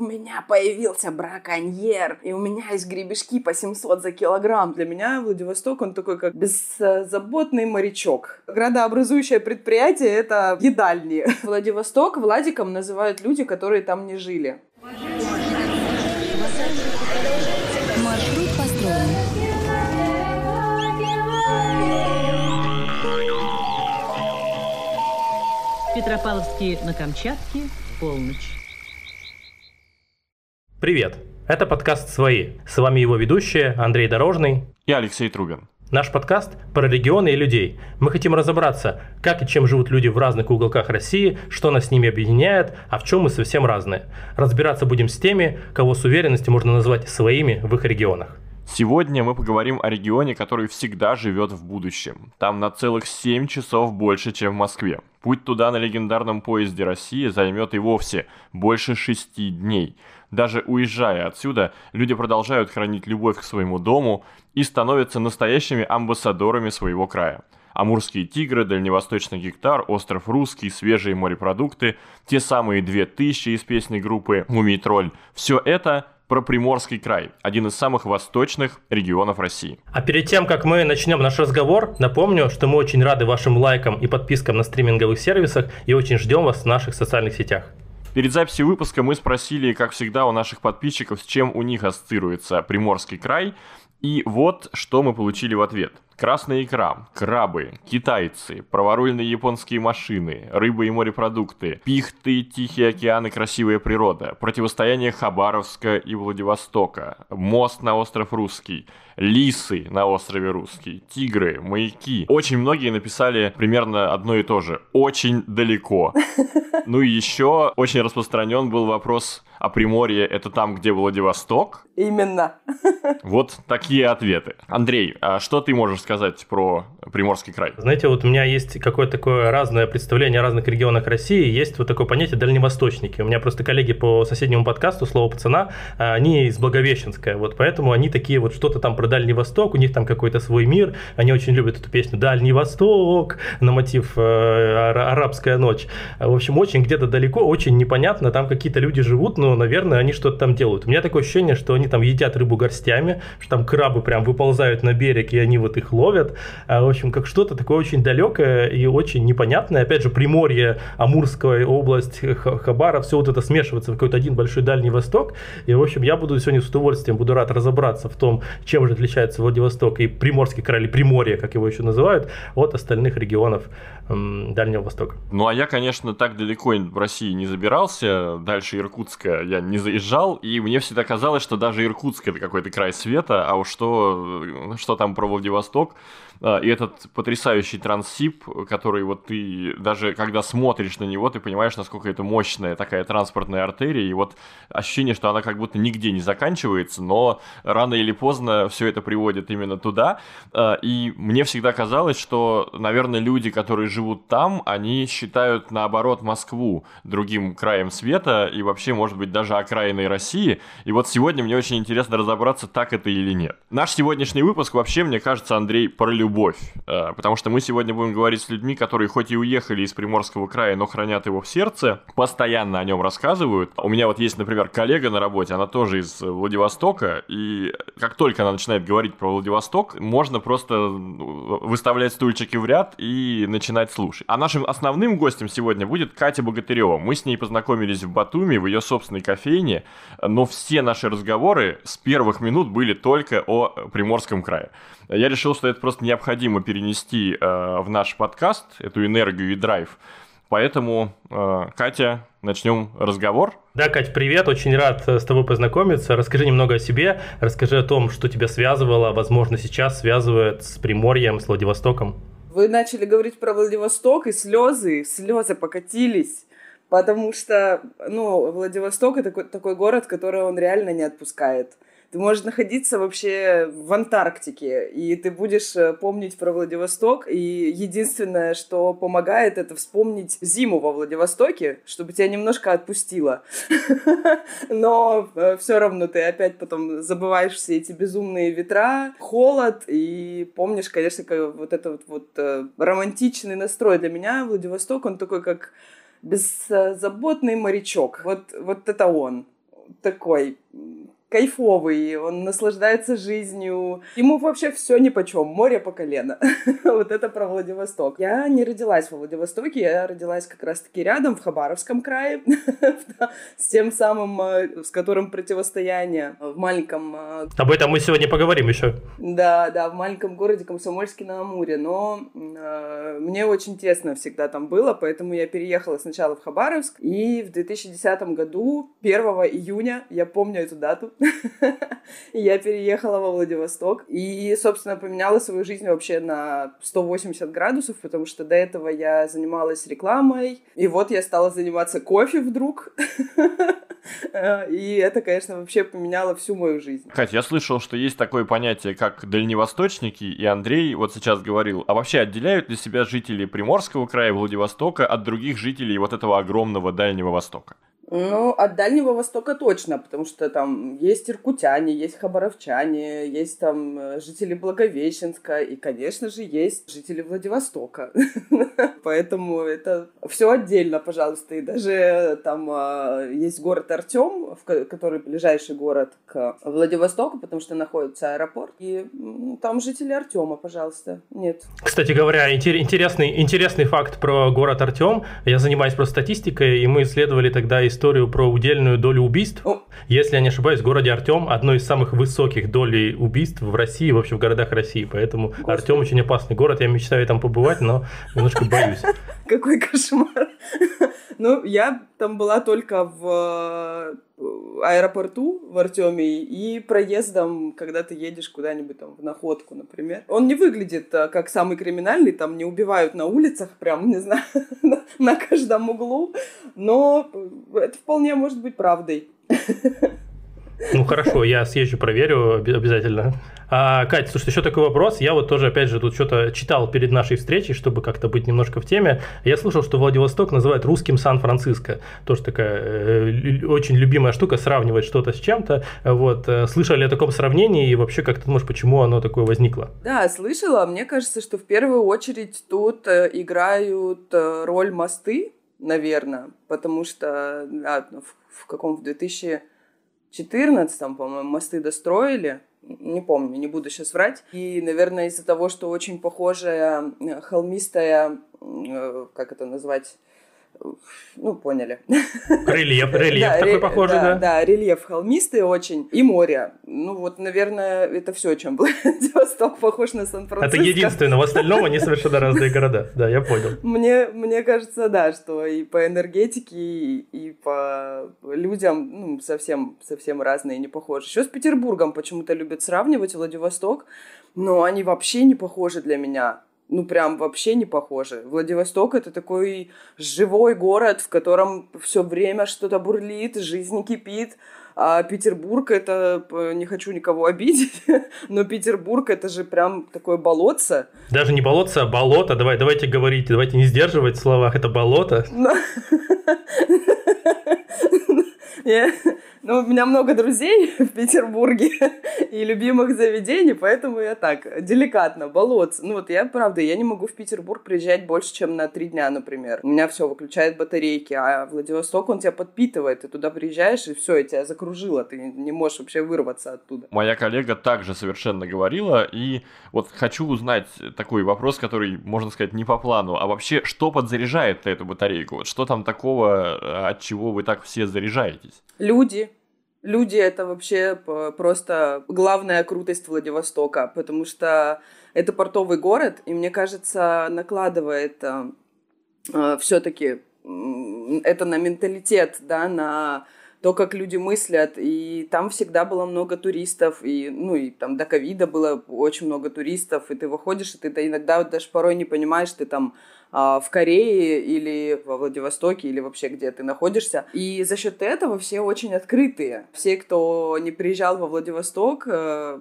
у меня появился браконьер, и у меня есть гребешки по 700 за килограмм. Для меня Владивосток, он такой как беззаботный морячок. Градообразующее предприятие — это едальни. Владивосток Владиком называют люди, которые там не жили. Маршрут построен. Петропавловске на Камчатке, полночь. Привет! Это подкаст «Свои». С вами его ведущие Андрей Дорожный и Алексей Трубин. Наш подкаст про регионы и людей. Мы хотим разобраться, как и чем живут люди в разных уголках России, что нас с ними объединяет, а в чем мы совсем разные. Разбираться будем с теми, кого с уверенностью можно назвать своими в их регионах. Сегодня мы поговорим о регионе, который всегда живет в будущем. Там на целых 7 часов больше, чем в Москве. Путь туда на легендарном поезде России займет и вовсе больше 6 дней. Даже уезжая отсюда, люди продолжают хранить любовь к своему дому и становятся настоящими амбассадорами своего края. Амурские тигры, дальневосточный гектар, остров Русский, свежие морепродукты, те самые 2000 из песни группы «Мумий тролль» – все это про Приморский край, один из самых восточных регионов России. А перед тем, как мы начнем наш разговор, напомню, что мы очень рады вашим лайкам и подпискам на стриминговых сервисах и очень ждем вас в наших социальных сетях. Перед записью выпуска мы спросили, как всегда, у наших подписчиков, с чем у них ассоциируется Приморский край. И вот что мы получили в ответ – Красная икра, крабы, китайцы, праворульные японские машины, рыба и морепродукты, пихты, тихий океан и красивая природа, противостояние Хабаровска и Владивостока, мост на остров Русский, лисы на острове Русский, тигры, маяки. Очень многие написали примерно одно и то же. Очень далеко. Ну и еще очень распространен был вопрос, а Приморье это там, где Владивосток? Именно. Вот такие ответы. Андрей, а что ты можешь сказать про Приморский край? Знаете, вот у меня есть какое-то такое разное представление о разных регионах России. Есть вот такое понятие дальневосточники. У меня просто коллеги по соседнему подкасту «Слово пацана», а, они из Благовещенска, вот поэтому они такие вот что-то там про Дальний Восток, у них там какой-то свой мир, они очень любят эту песню «Дальний Восток» на мотив э, «Арабская ночь». В общем, очень где-то далеко, очень непонятно, там какие-то люди живут, но, наверное, они что-то там делают. У меня такое ощущение, что они там едят рыбу горстями, что там крабы прям выползают на берег, и они вот их ловят. А, в общем, как что-то такое очень далекое и очень непонятное. Опять же, Приморье, Амурская область, Хабара, все вот это смешивается в какой-то один большой Дальний Восток. И, в общем, я буду сегодня с удовольствием, буду рад разобраться в том, чем же отличается Владивосток и Приморский край, или Приморье, как его еще называют, от остальных регионов Дальнего Востока. Ну, а я, конечно, так далеко в России не забирался. Дальше Иркутска я не заезжал, и мне всегда казалось, что даже Иркутск это какой-то край света, а уж что, что там про Владивосток, и этот потрясающий трансип, который вот ты даже когда смотришь на него, ты понимаешь, насколько это мощная такая транспортная артерия, и вот ощущение, что она как будто нигде не заканчивается, но рано или поздно все это приводит именно туда. А, и мне всегда казалось, что, наверное, люди, которые живут там, они считают наоборот Москву другим краем света и вообще, может быть, даже окраиной России. И вот сегодня мне очень интересно разобраться, так это или нет. Наш сегодняшний выпуск вообще, мне кажется, Андрей, про любовь любовь. Э, потому что мы сегодня будем говорить с людьми, которые хоть и уехали из Приморского края, но хранят его в сердце, постоянно о нем рассказывают. У меня вот есть, например, коллега на работе, она тоже из Владивостока, и как только она начинает говорить про Владивосток, можно просто выставлять стульчики в ряд и начинать слушать. А нашим основным гостем сегодня будет Катя Богатырева. Мы с ней познакомились в Батуми, в ее собственной кофейне, но все наши разговоры с первых минут были только о Приморском крае. Я решил, что это просто необходимо перенести э, в наш подкаст, эту энергию и драйв. Поэтому, э, Катя, начнем разговор. Да, Кать, привет, очень рад э, с тобой познакомиться. Расскажи немного о себе, расскажи о том, что тебя связывало, возможно, сейчас связывает с Приморьем, с Владивостоком. Вы начали говорить про Владивосток, и слезы, слезы покатились. Потому что, ну, Владивосток это такой, такой город, который он реально не отпускает. Ты можешь находиться вообще в Антарктике, и ты будешь э, помнить про Владивосток, и единственное, что помогает, это вспомнить зиму во Владивостоке, чтобы тебя немножко отпустило. Но э, все равно ты опять потом забываешь все эти безумные ветра, холод, и помнишь, конечно, вот этот вот э, романтичный настрой. Для меня Владивосток, он такой как беззаботный морячок. Вот, вот это он такой кайфовый, он наслаждается жизнью. Ему вообще все ни по чем, море по колено. вот это про Владивосток. Я не родилась во Владивостоке, я родилась как раз-таки рядом, в Хабаровском крае, с тем самым, э, с которым противостояние в маленьком... Э, Об этом мы сегодня поговорим еще. Да, да, в маленьком городе Комсомольске на Амуре, но э, мне очень тесно всегда там было, поэтому я переехала сначала в Хабаровск, и в 2010 году, 1 июня, я помню эту дату, я переехала во Владивосток и, собственно, поменяла свою жизнь вообще на 180 градусов, потому что до этого я занималась рекламой, и вот я стала заниматься кофе вдруг. И это, конечно, вообще поменяло всю мою жизнь. Катя, я слышал, что есть такое понятие, как дальневосточники, и Андрей вот сейчас говорил, а вообще отделяют ли себя жители Приморского края Владивостока от других жителей вот этого огромного Дальнего Востока? Ну, от Дальнего Востока точно, потому что там есть иркутяне, есть хабаровчане, есть там э, жители Благовещенска, и, конечно же, есть жители Владивостока. Поэтому это все отдельно, пожалуйста. И даже там а, есть город Артем, который ближайший город к Владивостоку, потому что находится аэропорт. И там жители Артема, пожалуйста. Нет. Кстати говоря, интересный, интересный факт про город Артем. Я занимаюсь просто статистикой, и мы исследовали тогда историю историю про удельную долю убийств. Если я не ошибаюсь, в городе Артем одной из самых высоких долей убийств в России, вообще в городах России. Поэтому Господи. Артем очень опасный город. Я мечтаю там побывать, но немножко боюсь. Какой кошмар. Ну, я там была только в э, аэропорту в Артеме и проездом, когда ты едешь куда-нибудь там в находку, например. Он не выглядит э, как самый криминальный, там не убивают на улицах, прям, не знаю, на каждом углу, но это вполне может быть правдой. Ну хорошо, я съезжу, проверю обязательно. А, Катя, слушай, еще такой вопрос. Я вот тоже, опять же, тут что-то читал перед нашей встречей, чтобы как-то быть немножко в теме. Я слышал, что Владивосток называют русским Сан-Франциско. Тоже такая э, очень любимая штука, сравнивать что-то с чем-то. Вот. Э, слышали о таком сравнении и вообще как ты думаешь, почему оно такое возникло? Да, слышала. Мне кажется, что в первую очередь тут э, играют э, роль мосты, наверное, потому что да, в, в каком в 2000 14 по-моему, мосты достроили, не помню, не буду сейчас врать. И, наверное, из-за того, что очень похожая э, холмистая, э, как это назвать, ну, поняли. Рельеф, рельеф да, такой ре- похожий, да, да? Да, рельеф холмистый очень. И море. Ну, вот, наверное, это все, чем Владивосток похож на Сан-Франциско. Это единственное, в остальном они совершенно разные города. Да, я понял. Мне, мне кажется, да, что и по энергетике, и, и по людям, ну, совсем, совсем разные, не похожи. Еще с Петербургом почему-то любят сравнивать Владивосток, но они вообще не похожи для меня ну, прям вообще не похожи. Владивосток это такой живой город, в котором все время что-то бурлит, жизнь кипит. А Петербург это, не хочу никого обидеть, но Петербург это же прям такое болотце. Даже не болотце, а болото. Давай, давайте говорить, давайте не сдерживать в словах, это болото. Ну, у меня много друзей в Петербурге и любимых заведений, поэтому я так, деликатно, болотце. Ну, вот я, правда, я не могу в Петербург приезжать больше, чем на три дня, например. У меня все выключает батарейки, а Владивосток, он тебя подпитывает. Ты туда приезжаешь, и все, и тебя закружило. Ты не можешь вообще вырваться оттуда. Моя коллега также совершенно говорила, и вот хочу узнать такой вопрос, который, можно сказать, не по плану, а вообще, что подзаряжает эту батарейку? Вот что там такого, от чего вы так все заряжаетесь? Люди, Люди — это вообще просто главная крутость Владивостока, потому что это портовый город, и, мне кажется, накладывает э, э, все-таки это на менталитет, да, на то, как люди мыслят, и там всегда было много туристов, и, ну, и там до ковида было очень много туристов, и ты выходишь, и ты иногда даже порой не понимаешь, ты там в Корее или во Владивостоке или вообще где ты находишься. И за счет этого все очень открытые. Все, кто не приезжал во Владивосток, э,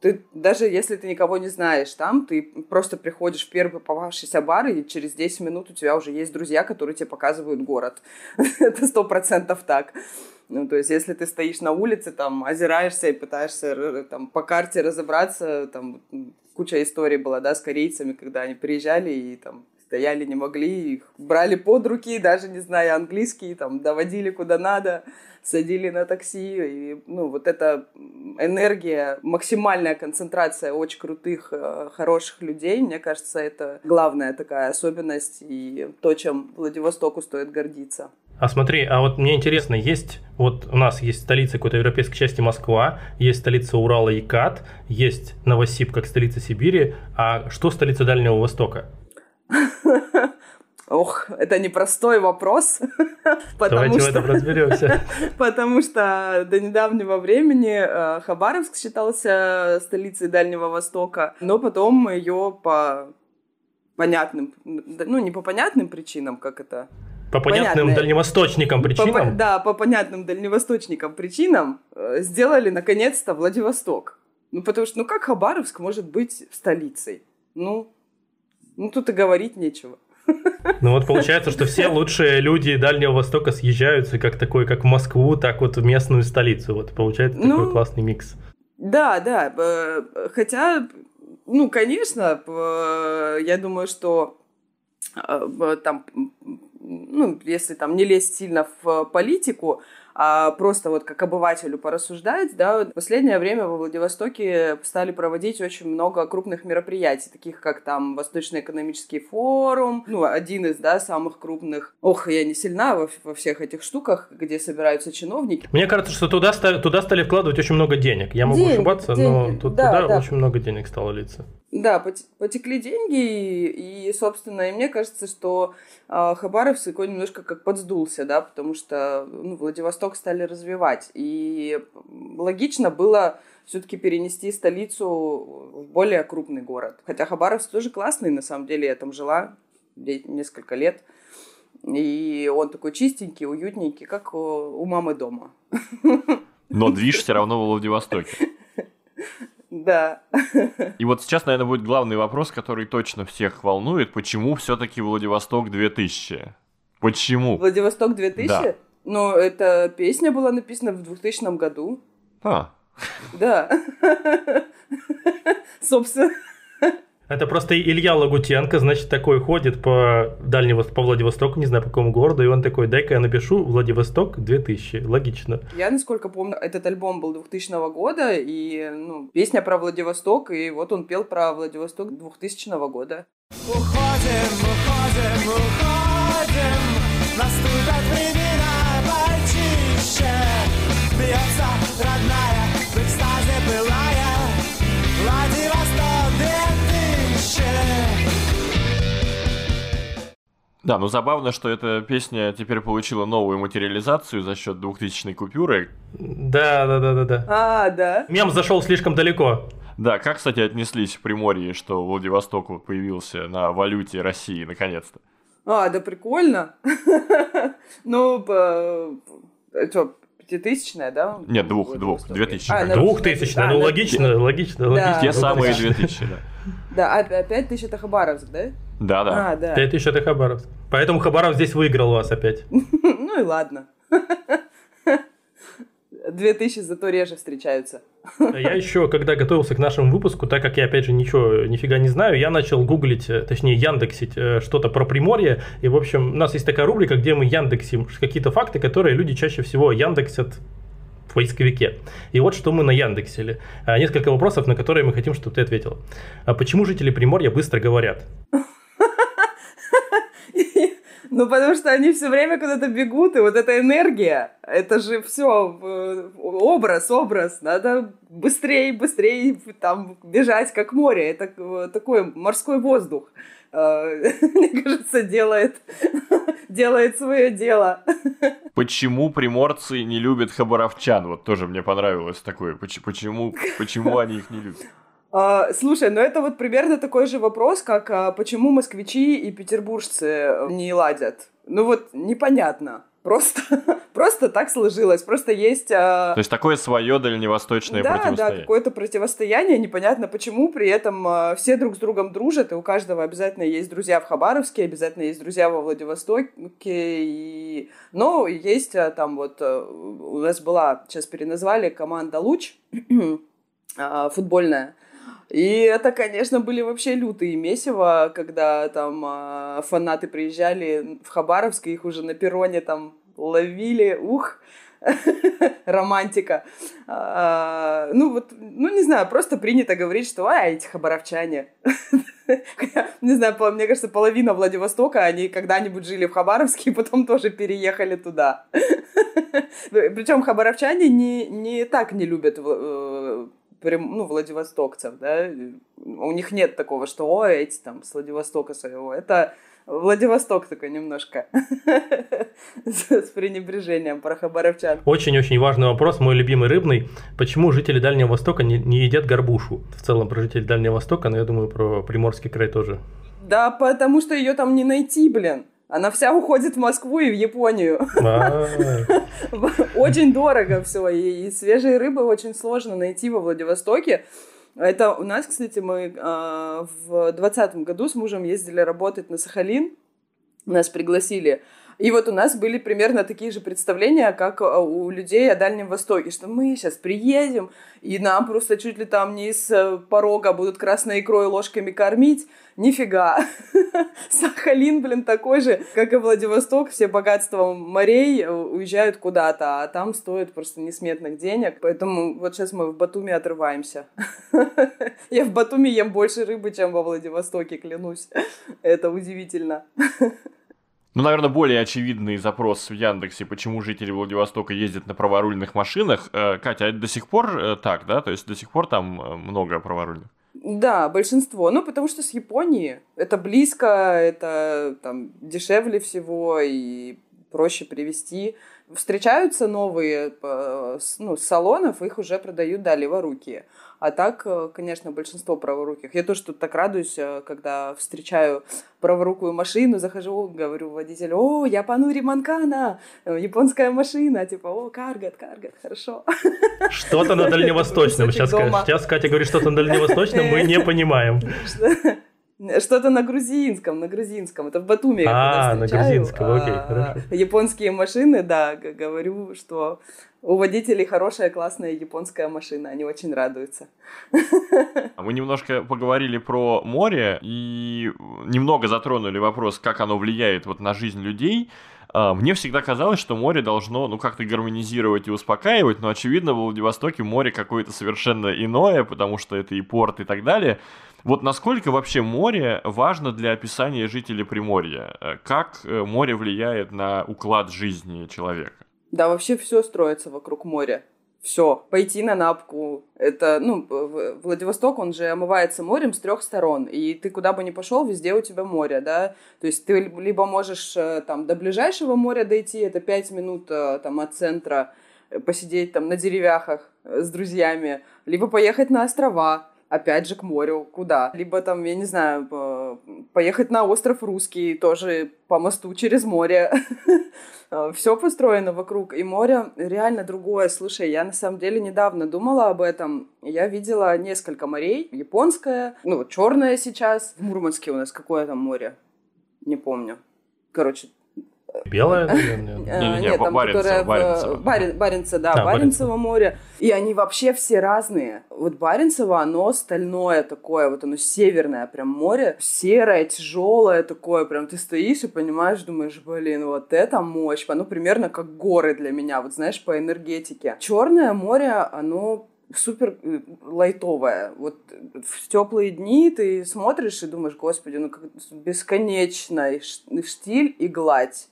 ты, даже если ты никого не знаешь там, ты просто приходишь в первый попавшийся бар, и через 10 минут у тебя уже есть друзья, которые тебе показывают город. Это сто процентов так. Ну, то есть, если ты стоишь на улице, там, озираешься и пытаешься там, по карте разобраться, там, куча историй была, да, с корейцами, когда они приезжали и там стояли, не могли, их брали под руки, даже не зная английский, там, доводили куда надо, садили на такси. И, ну, вот эта энергия, максимальная концентрация очень крутых, э, хороших людей, мне кажется, это главная такая особенность и то, чем Владивостоку стоит гордиться. А смотри, а вот мне интересно, есть, вот у нас есть столица какой-то европейской части Москва, есть столица Урала Якат, есть Новосиб как столица Сибири, а что столица Дальнего Востока? Ох, это непростой вопрос. Давайте что, в этом разберемся. Потому что до недавнего времени э, Хабаровск считался столицей Дальнего Востока, но потом ее по понятным, ну не по понятным причинам, как это по понятным Понятно. дальневосточникам причинам? По, да, по понятным дальневосточникам причинам э, сделали наконец-то Владивосток. Ну, потому что, ну как Хабаровск может быть столицей? Ну, ну тут и говорить нечего. Ну вот получается, что все лучшие люди Дальнего Востока съезжаются как такой, как в Москву, так вот в местную столицу. Вот получается ну, такой классный микс. Да, да. Хотя, ну, конечно, я думаю, что э, там ну, если там не лезть сильно в политику, а просто вот как обывателю порассуждать, да, в последнее время во Владивостоке стали проводить очень много крупных мероприятий, таких как там Восточный экономический форум, ну, один из, да, самых крупных. Ох, я не сильна во, во всех этих штуках, где собираются чиновники. Мне кажется, что туда, туда стали вкладывать очень много денег. Я могу денег, ошибаться, деньги. но тут, да, туда да. очень много денег стало литься. Да, потекли деньги, и, собственно, и мне кажется, что э, Хабаровск немножко как подсдулся, да, потому что ну, Владивосток стали развивать. И логично было все-таки перенести столицу в более крупный город. Хотя Хабаровск тоже классный, на самом деле, я там жила несколько лет. И он такой чистенький, уютненький, как у мамы дома. Но движ все равно в Владивостоке. Да. И вот сейчас, наверное, будет главный вопрос, который точно всех волнует. Почему все-таки Владивосток 2000? Почему? Владивосток 2000? Да. Ну, эта песня была написана в 2000 году. А. Да. Собственно. Это просто Илья Лагутенко, значит, такой ходит по Дальнему, по Владивостоку, не знаю, по какому городу, и он такой, дай-ка я напишу Владивосток 2000. Логично. Я, насколько помню, этот альбом был 2000 года, и, ну, песня про Владивосток, и вот он пел про Владивосток 2000 года. Уходим, уходим, уходим, наступят времена почище, бьется родная в экстазе былая, Владивосток Да, но забавно, что эта песня теперь получила новую материализацию за счет 2000 купюры. Да, да, да, да, да. А, да. Мем зашел слишком далеко. Да, как, кстати, отнеслись в Приморье, что Владивосток появился на валюте России наконец-то? А, да прикольно. Ну, что, пятитысячная, да? Нет, двух, двух, две тысячи. А, двухтысячная, ну логично, логично, логично. Те самые две тысячи, да. Да, а пять тысяч это Хабаровск, да? Да, да. А, да. 5000 это Хабаровск. Поэтому Хабаров здесь выиграл вас опять. Ну и ладно. Две тысячи зато реже встречаются. Я еще, когда готовился к нашему выпуску, так как я, опять же, ничего, нифига не знаю, я начал гуглить, э, точнее, яндексить э, что-то про Приморье. И, в общем, у нас есть такая рубрика, где мы яндексим какие-то факты, которые люди чаще всего яндексят в поисковике. И вот что мы на Яндексили. А, несколько вопросов, на которые мы хотим, чтобы ты ответила. Почему жители Приморья быстро говорят? Ну, потому что они все время куда-то бегут, и вот эта энергия, это же все образ, образ. Надо быстрее, быстрее там бежать, как море. Это такой морской воздух. А, мне кажется, делает, делает свое дело. Почему приморцы не любят хабаровчан? Вот тоже мне понравилось такое. Почему, почему они их не любят? А, слушай, ну это вот примерно такой же вопрос, как а, почему москвичи и петербуржцы не ладят. Ну вот непонятно. Просто, просто так сложилось. Просто есть... А... То есть такое свое дальневосточное да, противостояние. Да, какое-то противостояние, непонятно почему. При этом а, все друг с другом дружат, и у каждого обязательно есть друзья в Хабаровске, обязательно есть друзья во Владивостоке. И... Но есть а, там вот... А, у нас была, сейчас переназвали, команда «Луч» а, футбольная И это, конечно, были вообще лютые месиво, когда там э, фанаты приезжали в Хабаровск, их уже на перроне там ловили, ух, романтика. А, ну вот, ну не знаю, просто принято говорить, что а, эти хабаровчане. не знаю, мне кажется, половина Владивостока, они когда-нибудь жили в Хабаровске и потом тоже переехали туда. Причем хабаровчане не, не так не любят э, ну, владивостокцев, да, у них нет такого, что, о, эти там с Владивостока своего, это Владивосток такой немножко с пренебрежением про хабаровчан. Очень-очень важный вопрос, мой любимый рыбный. Почему жители Дальнего Востока не, не едят горбушу? В целом про жителей Дальнего Востока, но я думаю про Приморский край тоже. Да, потому что ее там не найти, блин. Она вся уходит в Москву и в Японию. Очень дорого все. И свежие рыбы очень сложно найти во Владивостоке. Это у нас, кстати, мы э, в двадцатом году с мужем ездили работать на Сахалин. Нас пригласили. И вот у нас были примерно такие же представления, как а, у людей о Дальнем Востоке, что мы сейчас приедем, и нам просто чуть ли там не из э, порога будут красной икрой ложками кормить. Нифига. Сахалин, блин, такой же, как и Владивосток. Все богатства морей э, уезжают куда-то, а там стоит просто несметных денег. Поэтому вот сейчас мы в Батуми отрываемся. Я в Батуми ем больше рыбы, чем во Владивостоке, клянусь. Это удивительно. Ну, наверное, более очевидный запрос в Яндексе, почему жители Владивостока ездят на праворульных машинах. Э, Катя, а это до сих пор э, так, да? То есть до сих пор там э, много праворульных? Да, большинство. Ну, потому что с Японии это близко, это там дешевле всего и проще привезти. Встречаются новые ну, салонов, их уже продают, да, леворукие. А так, э, конечно, большинство праворуких. Я тоже тут так радуюсь, э, когда встречаю праворукую машину, захожу, говорю водителю, о, я панури Манкана, э, японская машина, типа, о, каргат, каргат, хорошо. Что-то на дальневосточном. Сейчас, сейчас Катя говорит, что-то на дальневосточном, мы не понимаем. Что-то на грузинском, на грузинском. Это в Батуми А, на грузинском, окей, а, хорошо. Японские машины, да, говорю, что у водителей хорошая, классная японская машина. Они очень радуются. А мы немножко поговорили про море и немного затронули вопрос, как оно влияет вот на жизнь людей. А, мне всегда казалось, что море должно, ну, как-то гармонизировать и успокаивать, но, очевидно, в Владивостоке море какое-то совершенно иное, потому что это и порт и так далее. Вот насколько вообще море важно для описания жителей Приморья? Э, как э, море влияет на уклад жизни человека? Да, вообще все строится вокруг моря. Все, пойти на Напку. Это, ну, Владивосток, он же омывается морем с трех сторон. И ты куда бы ни пошел, везде у тебя море, да. То есть ты либо можешь э, там до ближайшего моря дойти, это пять минут там от центра, посидеть там на деревяхах с друзьями, либо поехать на острова, опять же, к морю, куда. Либо там, я не знаю, поехать на остров Русский, тоже по мосту через море. Все построено вокруг, и море реально другое. Слушай, я на самом деле недавно думала об этом. Я видела несколько морей. Японское, ну, черное сейчас. В Мурманске у нас какое там море? Не помню. Короче, Белое, наверное? Нет, там, которое в Баренцево, да, Баренцево море. И они вообще все разные. Вот Баренцево, оно стальное такое, вот оно северное прям море, серое, тяжелое такое, прям ты стоишь и понимаешь, думаешь, блин, вот это мощь. Оно примерно как горы для меня, вот знаешь, по энергетике. Черное море, оно супер э, лайтовая. Вот в теплые дни ты смотришь и думаешь, господи, ну как бесконечный штиль и гладь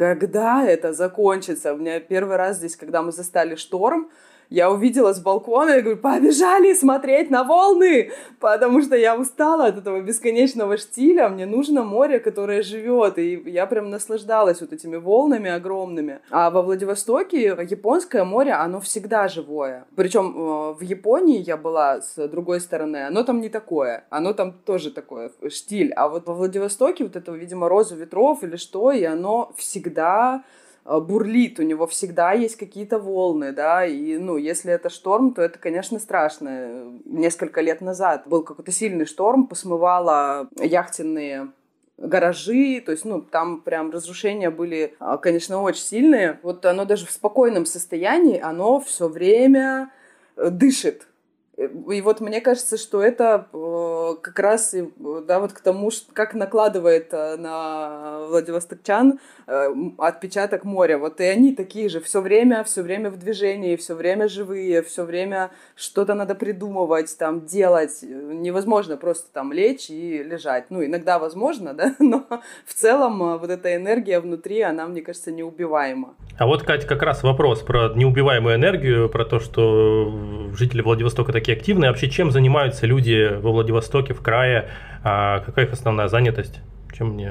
когда это закончится? У меня первый раз здесь, когда мы застали шторм, я увидела с балкона и говорю, побежали смотреть на волны, потому что я устала от этого бесконечного штиля, мне нужно море, которое живет, и я прям наслаждалась вот этими волнами огромными. А во Владивостоке японское море, оно всегда живое. Причем э, в Японии я была с другой стороны, оно там не такое, оно там тоже такое, штиль. А вот во Владивостоке вот этого, видимо, розу ветров или что, и оно всегда бурлит, у него всегда есть какие-то волны, да, и, ну, если это шторм, то это, конечно, страшно. Несколько лет назад был какой-то сильный шторм, посмывало яхтенные гаражи, то есть, ну, там прям разрушения были, а, конечно, очень сильные. Вот оно даже в спокойном состоянии, оно все время э, дышит, И вот мне кажется, что это э, как раз да, вот к тому, как накладывает э, на Владивостокчан э, отпечаток моря. Вот и они такие же, все время, все время в движении, все время живые, все время что-то надо придумывать, там, делать. Невозможно просто там лечь и лежать. Ну, иногда возможно, да, но в целом вот эта энергия внутри, она, мне кажется, неубиваема. А вот, Катя, как раз вопрос про неубиваемую энергию, про то, что жители Владивостока такие активные. Вообще, чем занимаются люди во Владивостоке, в крае? А какая их основная занятость? Чем они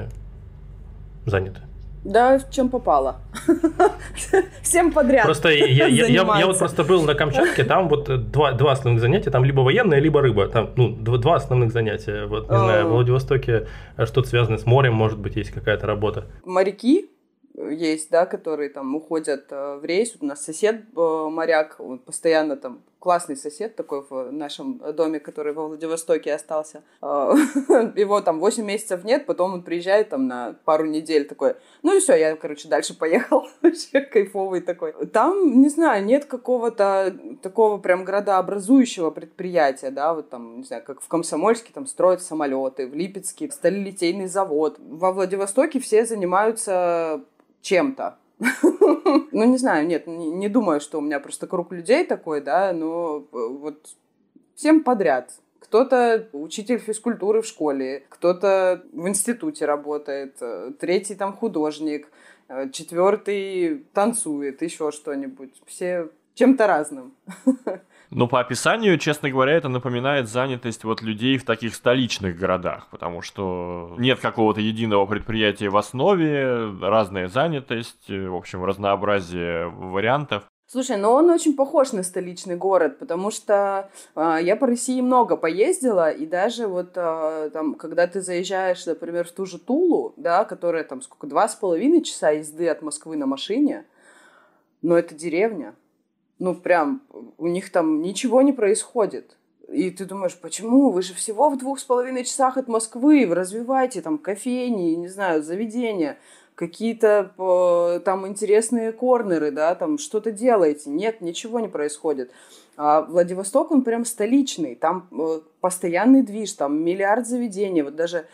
заняты? Да, чем попало. Всем подряд. Просто я, я, я, я вот просто был на Камчатке, там вот два, два основных занятия, там либо военное, либо рыба. Там, ну, два, два основных занятия. Вот, не знаю, в Владивостоке что-то связанное с морем, может быть, есть какая-то работа. Моряки есть, да, которые там уходят э, в рейс. У нас сосед э, моряк, он постоянно там классный сосед такой в нашем доме, который во Владивостоке остался. Э, его там 8 месяцев нет, потом он приезжает там на пару недель такой, ну и все, я, короче, дальше поехал. Вообще кайфовый такой. Там, не знаю, нет какого-то такого прям градообразующего предприятия, да, вот там, не знаю, как в Комсомольске там строят самолеты, в Липецке сталелитейный завод. Во Владивостоке все занимаются чем-то. Ну, не знаю, нет, не, думаю, что у меня просто круг людей такой, да, но э, вот всем подряд. Кто-то учитель физкультуры в школе, кто-то в институте работает, э, третий там художник, э, четвертый танцует, еще что-нибудь. Все чем-то разным. Но по описанию, честно говоря, это напоминает занятость вот людей в таких столичных городах, потому что нет какого-то единого предприятия в основе, разная занятость, в общем, разнообразие вариантов. Слушай, но он очень похож на столичный город, потому что э, я по России много поездила, и даже вот э, там, когда ты заезжаешь, например, в ту же Тулу, да, которая там сколько, два с половиной часа езды от Москвы на машине, но это деревня ну, прям, у них там ничего не происходит. И ты думаешь, почему? Вы же всего в двух с половиной часах от Москвы, вы развиваете там кофейни, не знаю, заведения, какие-то э, там интересные корнеры, да, там что-то делаете. Нет, ничего не происходит. А Владивосток, он прям столичный, там э, постоянный движ, там миллиард заведений. Вот даже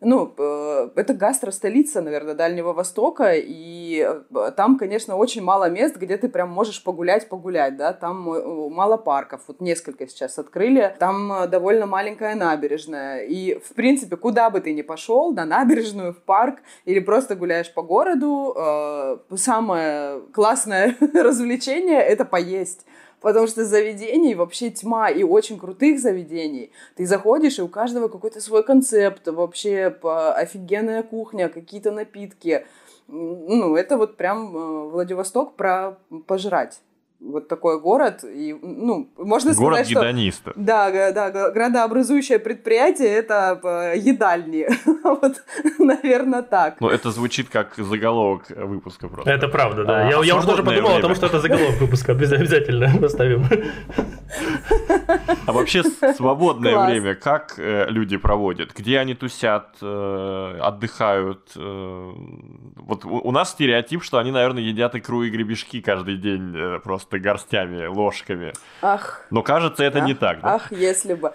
ну, э, это гастро-столица, наверное, Дальнего Востока, и э, там, конечно, очень мало мест, где ты прям можешь погулять-погулять, да, там э, мало парков, вот несколько сейчас открыли, там довольно маленькая набережная, и, в принципе, куда бы ты ни пошел, на набережную, в парк, или просто гуляешь по городу, самое классное развлечение — это поесть потому что заведений вообще тьма, и очень крутых заведений. Ты заходишь, и у каждого какой-то свой концепт, вообще офигенная кухня, какие-то напитки. Ну, это вот прям э, Владивосток про пожрать вот такой город. И, ну, можно город сказать, гедониста. что... Да, да, градообразующее предприятие — это э, едальни. вот, наверное, так. Ну, это звучит как заголовок выпуска просто. Это правда, да. А, я, я уже тоже подумал время. о том, что это заголовок выпуска. Обязательно поставим. А вообще свободное Класс. время как э, люди проводят? Где они тусят, э, отдыхают? Э, вот у, у нас стереотип, что они, наверное, едят икру и гребешки каждый день э, просто горстями, ложками. Ах. Но кажется, это ах, не так, да? Ах, если бы.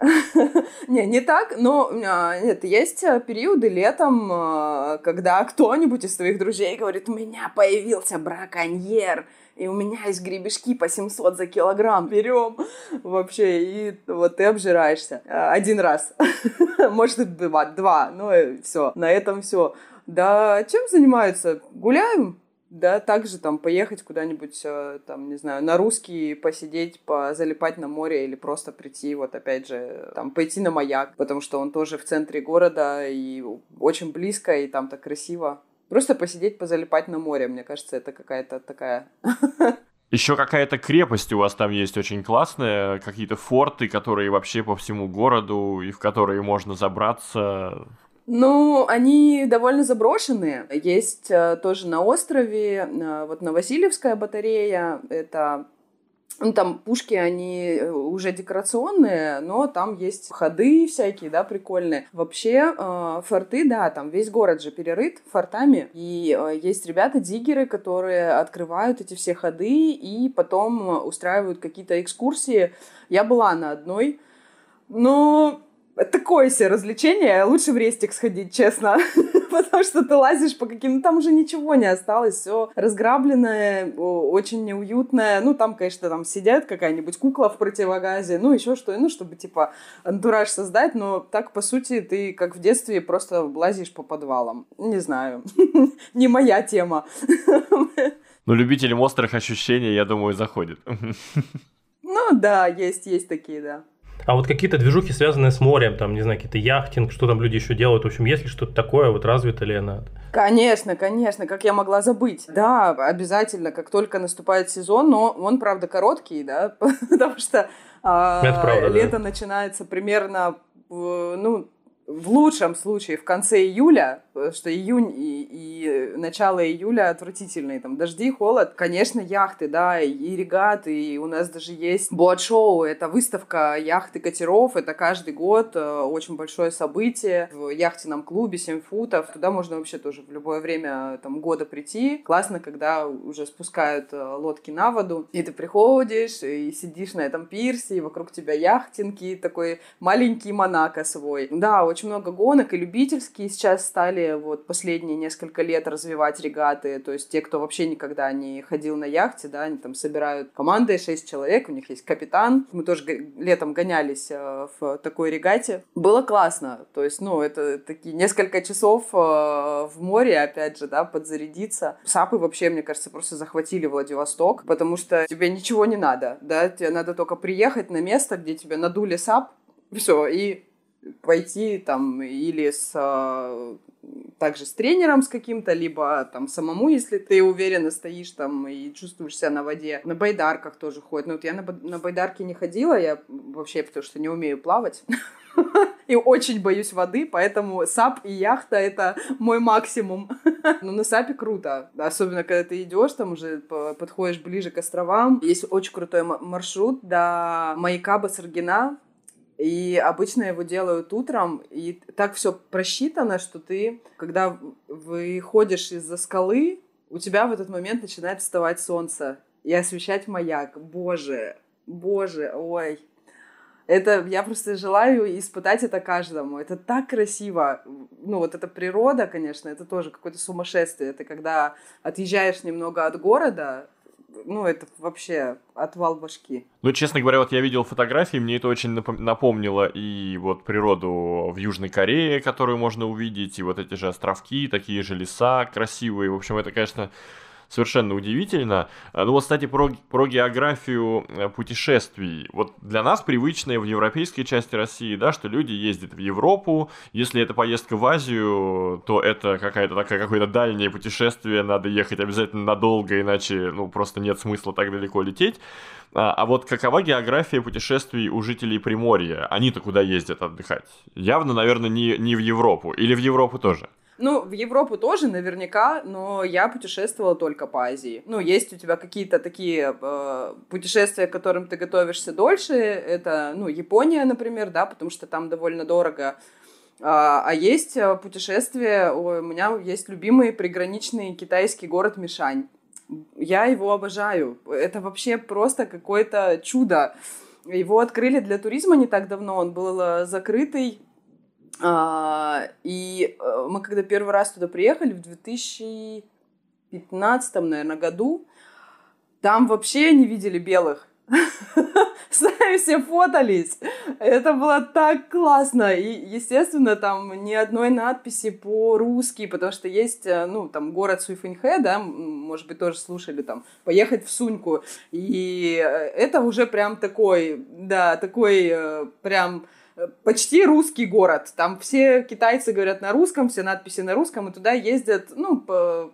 Не, не так, но а, нет, есть э, периоды летом, э, когда кто-нибудь из твоих друзей говорит, у меня появился браконьер, и у меня есть гребешки по 700 за килограмм, берем вообще, и вот ты обжираешься э, один раз, может два, два, и все, на этом все. Да, чем занимаются? Гуляем, да, также там поехать куда-нибудь, э, там, не знаю, на русский посидеть, позалипать на море или просто прийти, вот опять же, там, пойти на маяк, потому что он тоже в центре города и очень близко, и там так красиво. Просто посидеть, позалипать на море, мне кажется, это какая-то такая... Еще какая-то крепость у вас там есть очень классная, какие-то форты, которые вообще по всему городу, и в которые можно забраться. Ну, они довольно заброшенные. Есть э, тоже на острове, э, вот Новосильевская батарея, это ну, там пушки, они э, уже декорационные, но там есть ходы всякие, да, прикольные. Вообще, э, форты, да, там весь город же перерыт фортами, и э, есть ребята-диггеры, которые открывают эти все ходы и потом устраивают какие-то экскурсии. Я была на одной, но такое себе развлечение. Лучше в рестик сходить, честно. Потому что ты лазишь по каким... Там уже ничего не осталось. Все разграбленное, очень неуютное. Ну, там, конечно, там сидят какая-нибудь кукла в противогазе. Ну, еще что. Ну, чтобы, типа, антураж создать. Но так, по сути, ты, как в детстве, просто лазишь по подвалам. Не знаю. Не моя тема. Ну, любителям острых ощущений, я думаю, заходит. Ну, да, есть, есть такие, да. А вот какие-то движухи, связанные с морем, там, не знаю, какие-то яхтинг, что там люди еще делают, в общем, есть ли что-то такое, вот развито ли она? Конечно, конечно, как я могла забыть. Да, обязательно, как только наступает сезон, но он, правда, короткий, да, потому что а, правда, лето да. начинается примерно, ну, в лучшем случае в конце июля, что июнь и, и начало июля отвратительные, там дожди, холод, конечно, яхты, да, и регаты, и у нас даже есть боат-шоу, это выставка яхты катеров, это каждый год э, очень большое событие. В яхтенном клубе 7 футов, туда можно вообще тоже в любое время там года прийти, классно, когда уже спускают э, лодки на воду, и ты приходишь и сидишь на этом пирсе, и вокруг тебя яхтинки, такой маленький Монако свой, да, очень очень много гонок, и любительские сейчас стали вот последние несколько лет развивать регаты, то есть те, кто вообще никогда не ходил на яхте, да, они там собирают команды, 6 человек, у них есть капитан, мы тоже летом гонялись э, в такой регате. Было классно, то есть, ну, это такие несколько часов э, в море, опять же, да, подзарядиться. Сапы вообще, мне кажется, просто захватили Владивосток, потому что тебе ничего не надо, да, тебе надо только приехать на место, где тебе надули сап, все, и пойти там или с а, также с тренером с каким-то, либо там самому, если ты уверенно стоишь там и чувствуешь себя на воде. На байдарках тоже ходят. Ну вот я на, на байдарке не ходила, я вообще потому что не умею плавать. И очень боюсь воды, поэтому сап и яхта — это мой максимум. Но на сапе круто. Особенно, когда ты идешь, там уже подходишь ближе к островам. Есть очень крутой маршрут до маяка Басаргина. И обычно его делают утром, и так все просчитано, что ты, когда выходишь из-за скалы, у тебя в этот момент начинает вставать солнце и освещать маяк. Боже, боже, ой. Это я просто желаю испытать это каждому. Это так красиво. Ну, вот эта природа, конечно, это тоже какое-то сумасшествие. Это когда отъезжаешь немного от города, ну, это вообще отвал башки. Ну, честно говоря, вот я видел фотографии, мне это очень напомнило и вот природу в Южной Корее, которую можно увидеть, и вот эти же островки, такие же леса красивые. В общем, это, конечно, совершенно удивительно. А, ну вот, кстати, про, про географию э, путешествий. Вот для нас привычное в европейской части России, да, что люди ездят в Европу. Если это поездка в Азию, то это какая-то такая, какое-то дальнее путешествие, надо ехать обязательно надолго, иначе, ну, просто нет смысла так далеко лететь. А, а вот какова география путешествий у жителей Приморья? Они-то куда ездят отдыхать? Явно, наверное, не, не в Европу. Или в Европу тоже? Ну, в Европу тоже наверняка, но я путешествовала только по Азии. Ну, есть у тебя какие-то такие э, путешествия, к которым ты готовишься дольше. Это, ну, Япония, например, да, потому что там довольно дорого. А, а есть э, путешествия, у меня есть любимый приграничный китайский город Мишань. Я его обожаю. Это вообще просто какое-то чудо. Его открыли для туризма не так давно, он был э, закрытый а, и э, мы когда первый раз туда приехали, в 2015, наверное, году, там вообще не видели белых. С все фотались. Это было так классно. И, естественно, там ни одной надписи по-русски, потому что есть, э, ну, там, город Суйфэньхэ, да, может быть, тоже слушали, там, поехать в Суньку. И э, это уже прям такой, да, такой прям почти русский город. Там все китайцы говорят на русском, все надписи на русском, и туда ездят, ну, по,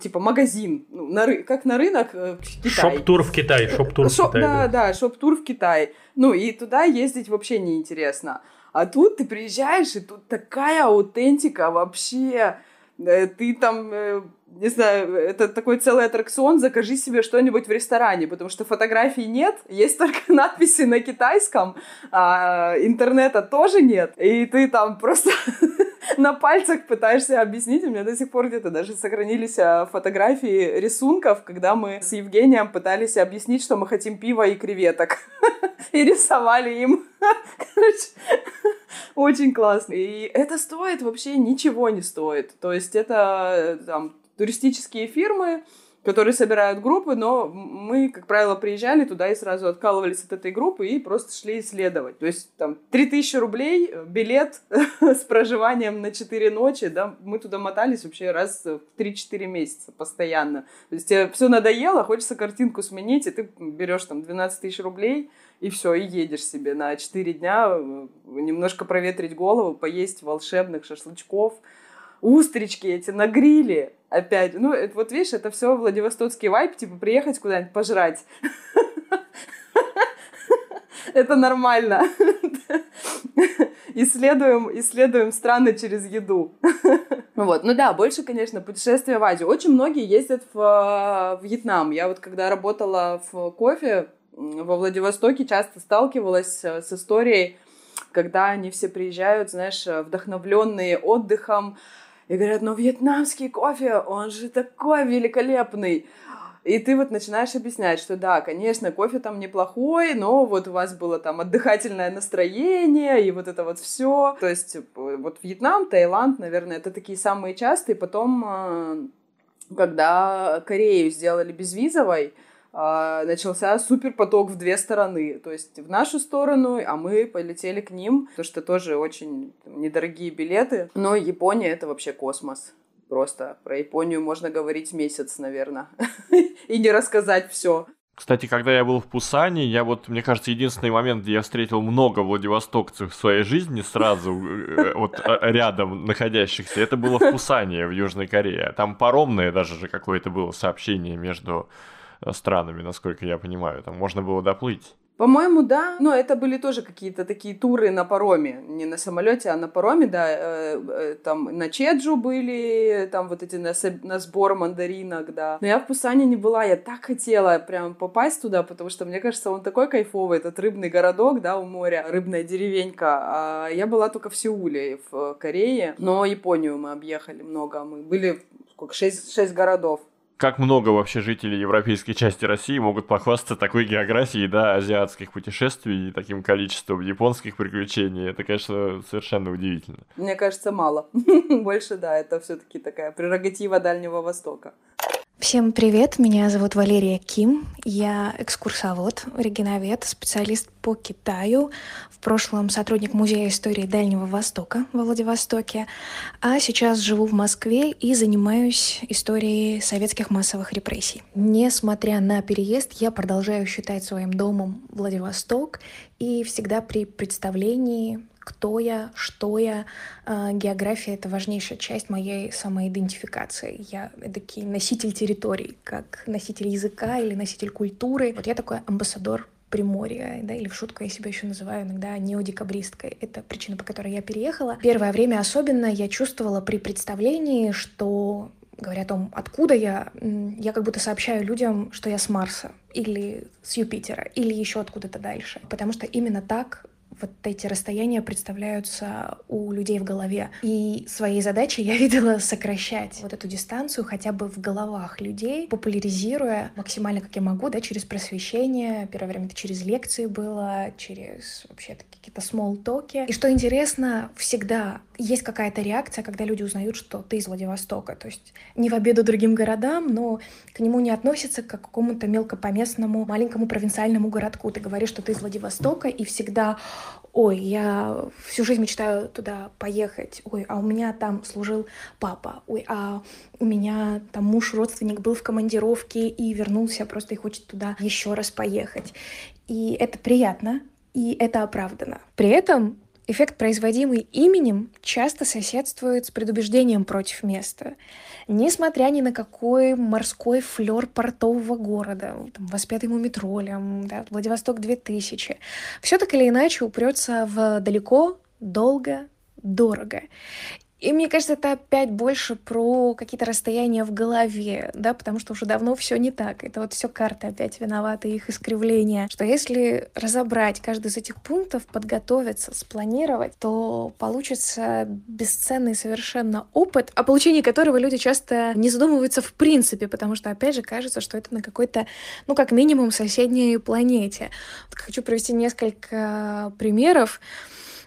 типа магазин, ну, на, как на рынок э, в Китай. Шоп-тур в Китай, шоп-тур Шоп, в Китай. Да, да, шоп-тур в Китай. Ну, и туда ездить вообще неинтересно. А тут ты приезжаешь, и тут такая аутентика вообще. Э, ты там э, не знаю, это такой целый аттракцион, закажи себе что-нибудь в ресторане, потому что фотографий нет, есть только надписи на китайском, а интернета тоже нет, и ты там просто на пальцах пытаешься объяснить. У меня до сих пор где-то даже сохранились а, фотографии рисунков, когда мы с Евгением пытались объяснить, что мы хотим пива и креветок. И рисовали им. Короче, очень классно. И это стоит вообще ничего не стоит. То есть это там туристические фирмы, которые собирают группы, но мы, как правило, приезжали туда и сразу откалывались от этой группы и просто шли исследовать. То есть там 3000 рублей, э, билет с проживанием на 4 ночи, да, мы туда мотались вообще раз в 3-4 месяца постоянно. То есть тебе все надоело, хочется картинку сменить, и ты берешь там 12 тысяч рублей, и все, и едешь себе на 4 дня э, немножко проветрить голову, поесть волшебных шашлычков, устрички эти на гриле опять. Ну, это, вот видишь, это все Владивостокский вайп, типа приехать куда-нибудь пожрать. Это нормально. Исследуем, исследуем страны через еду. Вот. Ну да, больше, конечно, путешествия в Азию. Очень многие ездят в э, Вьетнам. Я вот когда работала в кофе во Владивостоке, часто сталкивалась э, с историей, когда они все приезжают, знаешь, вдохновленные отдыхом, и говорят, ну вьетнамский кофе, он же такой великолепный. И ты вот начинаешь объяснять, что да, конечно, кофе там неплохой, но вот у вас было там отдыхательное настроение и вот это вот все. То есть вот Вьетнам, Таиланд, наверное, это такие самые частые. Потом, э, когда Корею сделали безвизовой, начался супер поток в две стороны. То есть в нашу сторону, а мы полетели к ним, потому что тоже очень недорогие билеты. Но Япония — это вообще космос. Просто про Японию можно говорить месяц, наверное, и не рассказать все. Кстати, когда я был в Пусане, я вот, мне кажется, единственный момент, где я встретил много владивостокцев в своей жизни сразу, э, вот э, рядом находящихся, это было в Пусане, в Южной Корее. Там паромное даже же какое-то было сообщение между Э, странами, насколько я понимаю. Там можно было доплыть. По-моему, да. Но это были тоже какие-то такие туры на пароме. Не на самолете, а на пароме, да. Э, э, там на Чеджу были, там вот эти на, на сбор мандаринок, да. Но я в Пусане не была. Я так хотела прям попасть туда, потому что, мне кажется, он такой кайфовый. Этот рыбный городок, да, у моря, рыбная деревенька. А я была только в Сеуле, в Корее. Но Японию мы объехали много. Мы были сколько, шесть, шесть городов как много вообще жителей европейской части России могут похвастаться такой географией, да, азиатских путешествий и таким количеством японских приключений. Это, конечно, совершенно удивительно. Мне кажется, мало. Больше, да, это все-таки такая прерогатива Дальнего Востока. Всем привет, меня зовут Валерия Ким, я экскурсовод, регионовед, специалист по Китаю, в прошлом сотрудник Музея истории Дальнего Востока во Владивостоке, а сейчас живу в Москве и занимаюсь историей советских массовых репрессий. Несмотря на переезд, я продолжаю считать своим домом Владивосток и всегда при представлении кто я, что я. А, география — это важнейшая часть моей самоидентификации. Я такой носитель территорий, как носитель языка или носитель культуры. Вот я такой амбассадор Приморья, да, или в шутку я себя еще называю иногда неодекабристкой. Это причина, по которой я переехала. Первое время особенно я чувствовала при представлении, что говоря о том, откуда я, я как будто сообщаю людям, что я с Марса или с Юпитера, или еще откуда-то дальше. Потому что именно так вот эти расстояния представляются у людей в голове. И своей задачей я видела сокращать вот эту дистанцию хотя бы в головах людей, популяризируя максимально, как я могу, да, через просвещение. Первое время это через лекции было, через вообще какие-то смол-токи. И что интересно, всегда есть какая-то реакция, когда люди узнают, что ты из Владивостока. То есть не в обиду другим городам, но к нему не относятся как к какому-то мелкопоместному, маленькому провинциальному городку. Ты говоришь, что ты из Владивостока, и всегда ой, я всю жизнь мечтаю туда поехать, ой, а у меня там служил папа, ой, а у меня там муж, родственник был в командировке и вернулся просто и хочет туда еще раз поехать. И это приятно, и это оправдано. При этом Эффект, производимый именем, часто соседствует с предубеждением против места. Несмотря ни на какой морской флер портового города, там, воспетый мумитролем, да, Владивосток 2000, все так или иначе упрется в далеко, долго, дорого. И мне кажется, это опять больше про какие-то расстояния в голове, да, потому что уже давно все не так. Это вот все карты опять виноваты, их искривления. Что если разобрать каждый из этих пунктов, подготовиться, спланировать, то получится бесценный совершенно опыт, о получении которого люди часто не задумываются в принципе, потому что, опять же, кажется, что это на какой-то, ну, как минимум, соседней планете. Вот хочу привести несколько примеров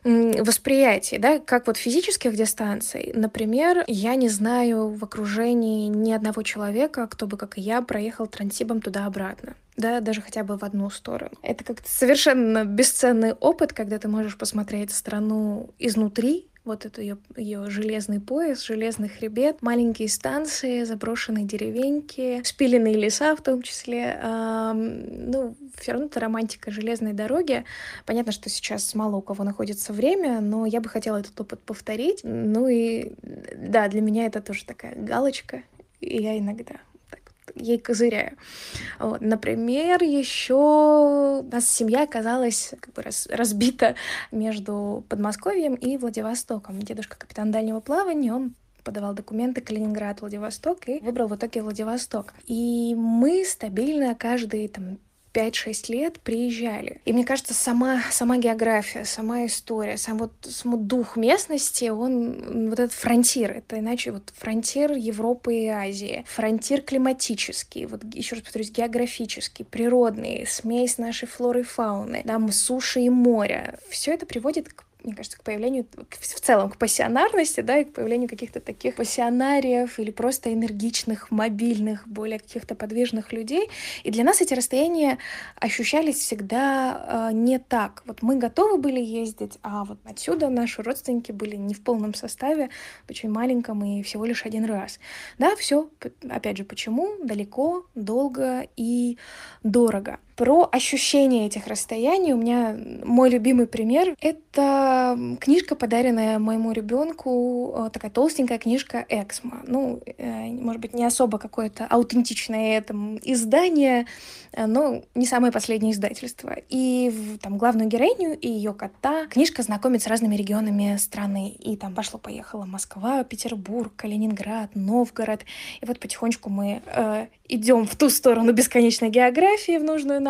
восприятий, да, как вот физических дистанций. Например, я не знаю в окружении ни одного человека, кто бы, как и я, проехал трансибом туда-обратно да, даже хотя бы в одну сторону. Это как-то совершенно бесценный опыт, когда ты можешь посмотреть страну изнутри, вот это ее, ее железный пояс, железный хребет, маленькие станции, заброшенные деревеньки, спиленные леса в том числе. Эм, ну, все равно это романтика железной дороги. Понятно, что сейчас мало у кого находится время, но я бы хотела этот опыт повторить. Ну и да, для меня это тоже такая галочка. И я иногда ей козыряю. Вот. Например, еще у нас семья оказалась как бы раз, разбита между Подмосковьем и Владивостоком. Дедушка капитан дальнего плавания, он подавал документы Калининград, Владивосток и выбрал в итоге Владивосток. И мы стабильно каждый там 5-6 лет приезжали. И мне кажется, сама, сама география, сама история, сам вот сам дух местности, он вот этот фронтир, это иначе вот фронтир Европы и Азии, фронтир климатический, вот еще раз повторюсь, географический, природный, смесь нашей флоры и фауны, да, суши и моря. Все это приводит к мне кажется, к появлению, в целом, к пассионарности, да, и к появлению каких-то таких пассионариев или просто энергичных, мобильных, более каких-то подвижных людей. И для нас эти расстояния ощущались всегда э, не так. Вот мы готовы были ездить, а вот отсюда наши родственники были не в полном составе, очень маленьком и всего лишь один раз. Да, все, опять же, почему? Далеко, долго и дорого. Про ощущение этих расстояний у меня мой любимый пример — это книжка, подаренная моему ребенку, э, такая толстенькая книжка Эксмо. Ну, э, может быть, не особо какое-то аутентичное там издание, э, но не самое последнее издательство. И там главную героиню и ее кота книжка знакомит с разными регионами страны. И там пошло-поехало Москва, Петербург, Калининград, Новгород. И вот потихонечку мы э, идем в ту сторону бесконечной географии, в нужную нам.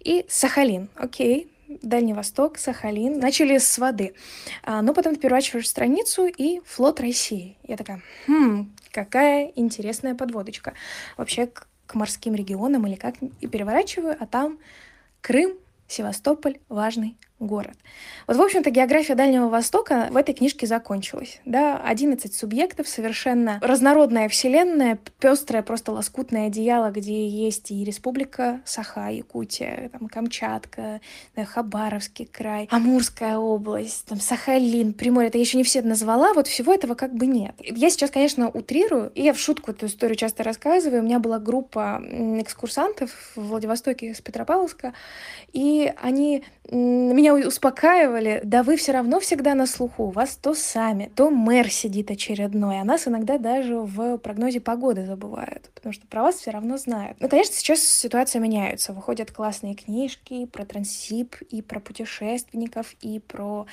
И Сахалин, окей, Дальний Восток, Сахалин. Начали с воды. А, но потом ты переворачиваешь страницу и флот России. Я такая, хм, какая интересная подводочка. Вообще к, к морским регионам или как. И переворачиваю, а там Крым, Севастополь, важный город. Вот, в общем-то, география Дальнего Востока в этой книжке закончилась. Да, 11 субъектов, совершенно разнородная вселенная, пестрое просто лоскутное одеяло, где есть и Республика Саха, Якутия, там, Камчатка, да, Хабаровский край, Амурская область, там, Сахалин, Приморье. Это я еще не все назвала, вот всего этого как бы нет. Я сейчас, конечно, утрирую, и я в шутку эту историю часто рассказываю. У меня была группа экскурсантов в Владивостоке с Петропавловска, и они меня успокаивали, да вы все равно всегда на слуху, у вас то сами, то мэр сидит очередной, а нас иногда даже в прогнозе погоды забывают, потому что про вас все равно знают. Ну, конечно, сейчас ситуация меняется, выходят классные книжки про Трансип, и про путешественников, и про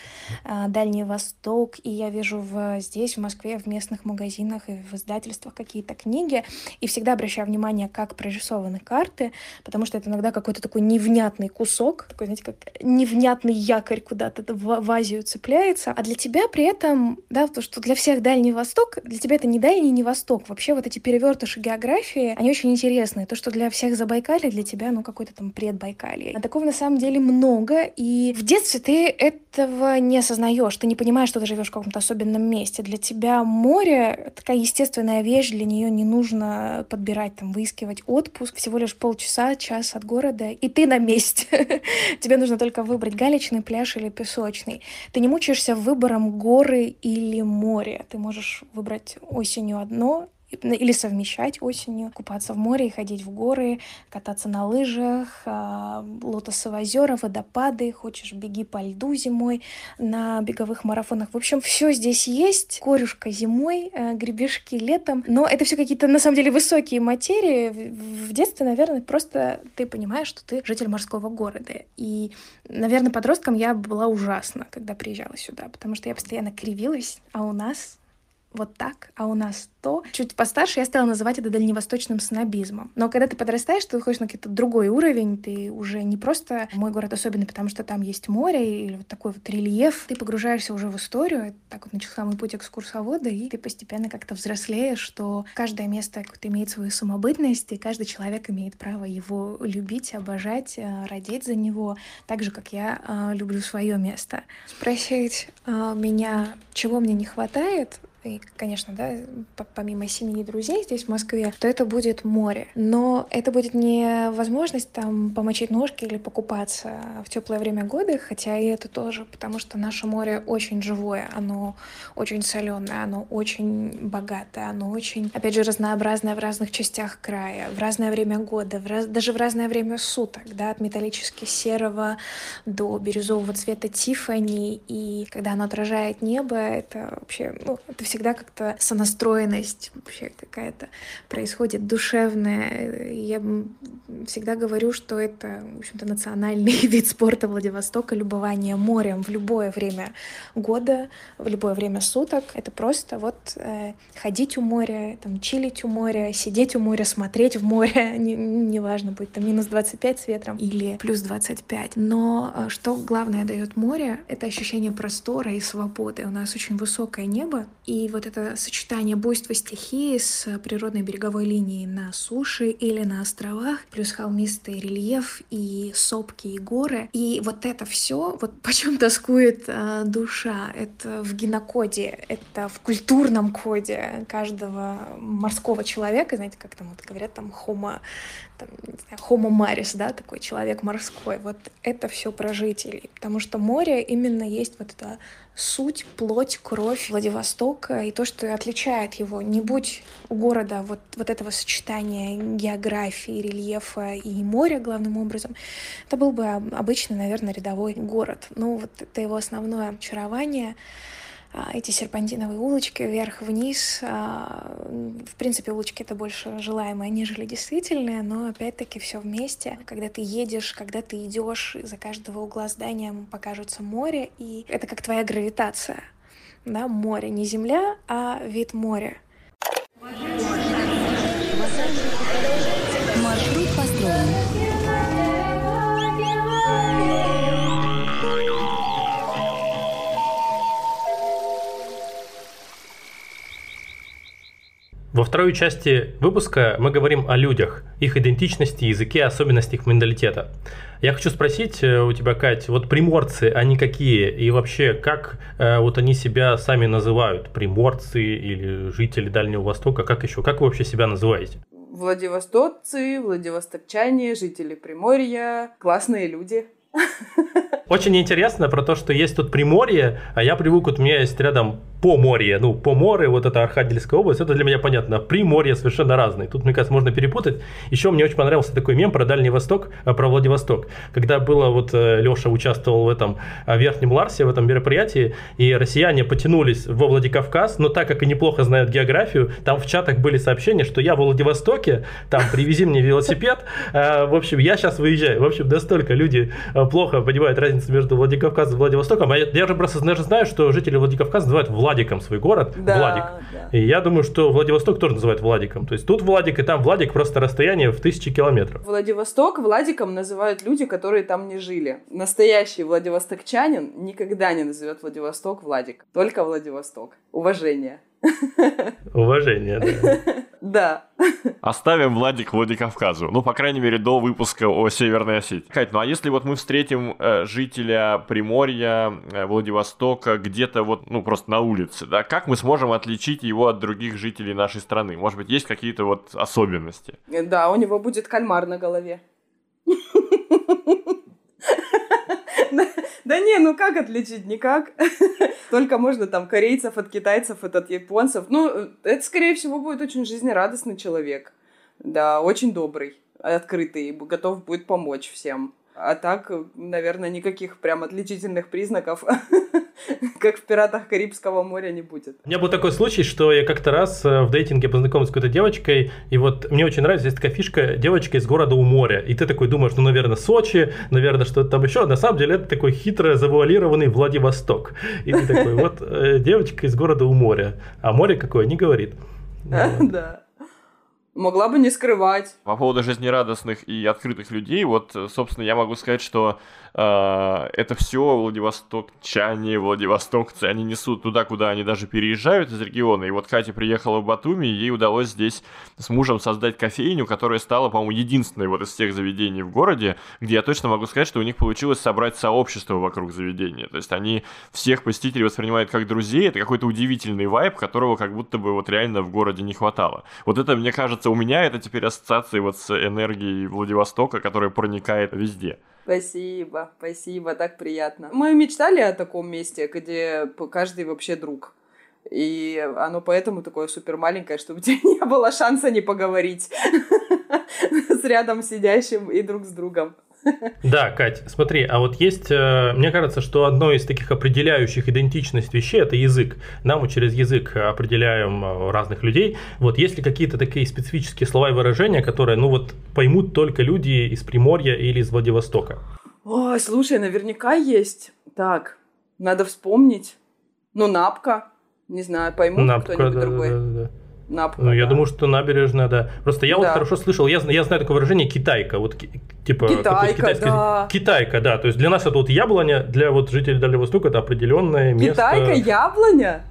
э, Дальний Восток, и я вижу в, здесь, в Москве, в местных магазинах и в издательствах какие-то книги, и всегда обращаю внимание, как прорисованы карты, потому что это иногда какой-то такой невнятный кусок, такой, знаете, как невнятный якорь куда-то в, в Азию цепляется, а для тебя при этом, да, то, что для всех Дальний Восток, для тебя это не Дальний, не Восток. Вообще вот эти перевертыши географии, они очень интересные. То, что для всех Забайкалье, для тебя, ну, какой-то там предбайкалье. А такого на самом деле много, и в детстве ты этого не осознаешь, ты не понимаешь, что ты живешь в каком-то особенном месте. Для тебя море — такая естественная вещь, для нее не нужно подбирать, там, выискивать отпуск, всего лишь полчаса, час от города, и ты на месте. Тебе нужно только выбрать галечный пляж или песочный. Ты не мучаешься выбором горы или море. Ты можешь выбрать осенью одно или совмещать осенью, купаться в море и ходить в горы, кататься на лыжах, а, лотосовые озера, водопады, хочешь беги по льду зимой на беговых марафонах. В общем, все здесь есть. Корюшка зимой, э, гребешки летом. Но это все какие-то, на самом деле, высокие материи. В детстве, наверное, просто ты понимаешь, что ты житель морского города. И, наверное, подростком я была ужасна, когда приезжала сюда, потому что я постоянно кривилась, а у нас вот так, а у нас то. Чуть постарше я стала называть это дальневосточным снобизмом. Но когда ты подрастаешь, ты выходишь на какой-то другой уровень, ты уже не просто мой город особенный, потому что там есть море или вот такой вот рельеф, ты погружаешься уже в историю, так вот начался мой путь экскурсовода, и ты постепенно как-то взрослеешь, что каждое место имеет свою самобытность, и каждый человек имеет право его любить, обожать, э, родить за него, так же, как я э, люблю свое место. Спросить э, меня, чего мне не хватает, и, конечно, да, помимо семьи и друзей здесь, в Москве, то это будет море. Но это будет не возможность там помочить ножки или покупаться в теплое время года, хотя и это тоже, потому что наше море очень живое, оно очень соленое, оно очень богатое, оно очень, опять же, разнообразное в разных частях края, в разное время года, в раз... даже в разное время суток, да, от металлически серого до бирюзового цвета Тифани, и когда оно отражает небо, это вообще, ну, это всегда как-то сонастроенность вообще какая-то происходит душевная. Я всегда говорю, что это, в общем-то, национальный вид спорта Владивостока, любование морем в любое время года, в любое время суток. Это просто вот э, ходить у моря, там, чилить у моря, сидеть у моря, смотреть в море, неважно, не будет там минус 25 с ветром или плюс 25. Но э, что главное дает море, это ощущение простора и свободы. У нас очень высокое небо, и и вот это сочетание буйства стихии с природной береговой линией на суше или на островах, плюс холмистый рельеф и сопки и горы. И вот это все, вот почем тоскует э, душа, это в генокоде, это в культурном коде каждого морского человека, знаете, как там вот говорят, там homo, там, не знаю, homo maris, да, такой человек морской. Вот это все про жителей, потому что море именно есть вот это суть, плоть, кровь Владивостока и то, что отличает его. Не будь у города вот, вот этого сочетания географии, рельефа и моря главным образом, это был бы обычный, наверное, рядовой город. Ну, вот это его основное очарование. А, эти серпантиновые улочки вверх-вниз. А, в принципе, улочки это больше желаемое, нежели действительное, но опять-таки все вместе. Когда ты едешь, когда ты идешь, за каждого угла здания покажется море, и это как твоя гравитация. Да, море, не земля, а вид моря. Во второй части выпуска мы говорим о людях, их идентичности, языке, особенностях менталитета. Я хочу спросить э, у тебя, Кать, вот приморцы, они какие? И вообще, как э, вот они себя сами называют? Приморцы или жители Дальнего Востока? Как еще? Как вы вообще себя называете? Владивостокцы, владивостокчане, жители Приморья, классные люди. Очень интересно про то, что есть тут Приморье, а я привык, вот у меня есть рядом Поморье, ну, Поморье, вот это Архангельская область, это для меня понятно. Приморье совершенно разные. Тут, мне кажется, можно перепутать. Еще мне очень понравился такой мем про Дальний Восток, э, про Владивосток. Когда было, вот э, Леша участвовал в этом э, Верхнем Ларсе, в этом мероприятии, и россияне потянулись во Владикавказ, но так как и неплохо знают географию, там в чатах были сообщения, что я в Владивостоке, там, привези мне велосипед. В общем, я сейчас выезжаю. В общем, настолько люди плохо понимают разницу между Владикавказом и Владивостоком. А я, я же просто даже знаю, что жители Владикавказа называют Влад Владиком свой город, да, Владик. Да. И я думаю, что Владивосток тоже называют Владиком. То есть тут Владик и там Владик просто расстояние в тысячи километров. Владивосток Владиком называют люди, которые там не жили. Настоящий владивостокчанин никогда не назовет Владивосток Владик. Только Владивосток. Уважение. Уважение, да. Да. Оставим Владик Владикавказу. Ну, по крайней мере, до выпуска о Северной Осетии. Кать, ну а если вот мы встретим э, жителя Приморья, э, Владивостока где-то вот, ну, просто на улице, да, как мы сможем отличить его от других жителей нашей страны? Может быть, есть какие-то вот особенности? Да, у него будет кальмар на голове. Да не, ну как отличить? Никак. Только можно там корейцев от китайцев, от, от японцев. Ну, это, скорее всего, будет очень жизнерадостный человек. Да, очень добрый, открытый, готов будет помочь всем. А так, наверное, никаких прям отличительных признаков как в «Пиратах Карибского моря» не будет. У меня был такой случай, что я как-то раз э, в дейтинге познакомился с какой-то девочкой, и вот мне очень нравится, есть такая фишка, девочка из города у моря, и ты такой думаешь, ну, наверное, Сочи, наверное, что-то там еще, а на самом деле это такой хитро завуалированный Владивосток. И ты такой, вот э, девочка из города у моря, а море какое, не говорит. Да. Могла бы не скрывать. По поводу жизнерадостных и открытых людей, вот, собственно, я могу сказать, что э, это все Владивостокчане, Владивостокцы, они несут туда, куда они даже переезжают из региона. И вот Катя приехала в Батуми, и ей удалось здесь с мужем создать кофейню, которая стала, по-моему, единственной вот из всех заведений в городе, где я точно могу сказать, что у них получилось собрать сообщество вокруг заведения. То есть они всех посетителей воспринимают как друзей, это какой-то удивительный вайб, которого как будто бы вот реально в городе не хватало. Вот это, мне кажется, у меня это теперь ассоциации вот с энергией Владивостока, которая проникает везде. Спасибо, спасибо, так приятно. Мы мечтали о таком месте, где каждый вообще друг. И оно поэтому такое супер маленькое, чтобы у тебя не было шанса не поговорить с рядом сидящим и друг с другом. Да, Кать, смотри, а вот есть, э, мне кажется, что одно из таких определяющих идентичность вещей – это язык. Нам мы через язык определяем э, разных людей. Вот есть ли какие-то такие специфические слова и выражения, которые, ну вот, поймут только люди из Приморья или из Владивостока? Ой, слушай, наверняка есть. Так, надо вспомнить. Ну, напка. Не знаю, поймут кто-нибудь да, другой. Да, да, да. Напка, Ну, я да. думаю, что набережная, да. Просто я вот Да. хорошо слышал, я, я знаю такое выражение китайка, вот типа Китайка, китайский- да. Китайка, да. То есть для нас это вот яблоня, для вот жителей Дальнего Востока это определенное место. Китайка, яблоня?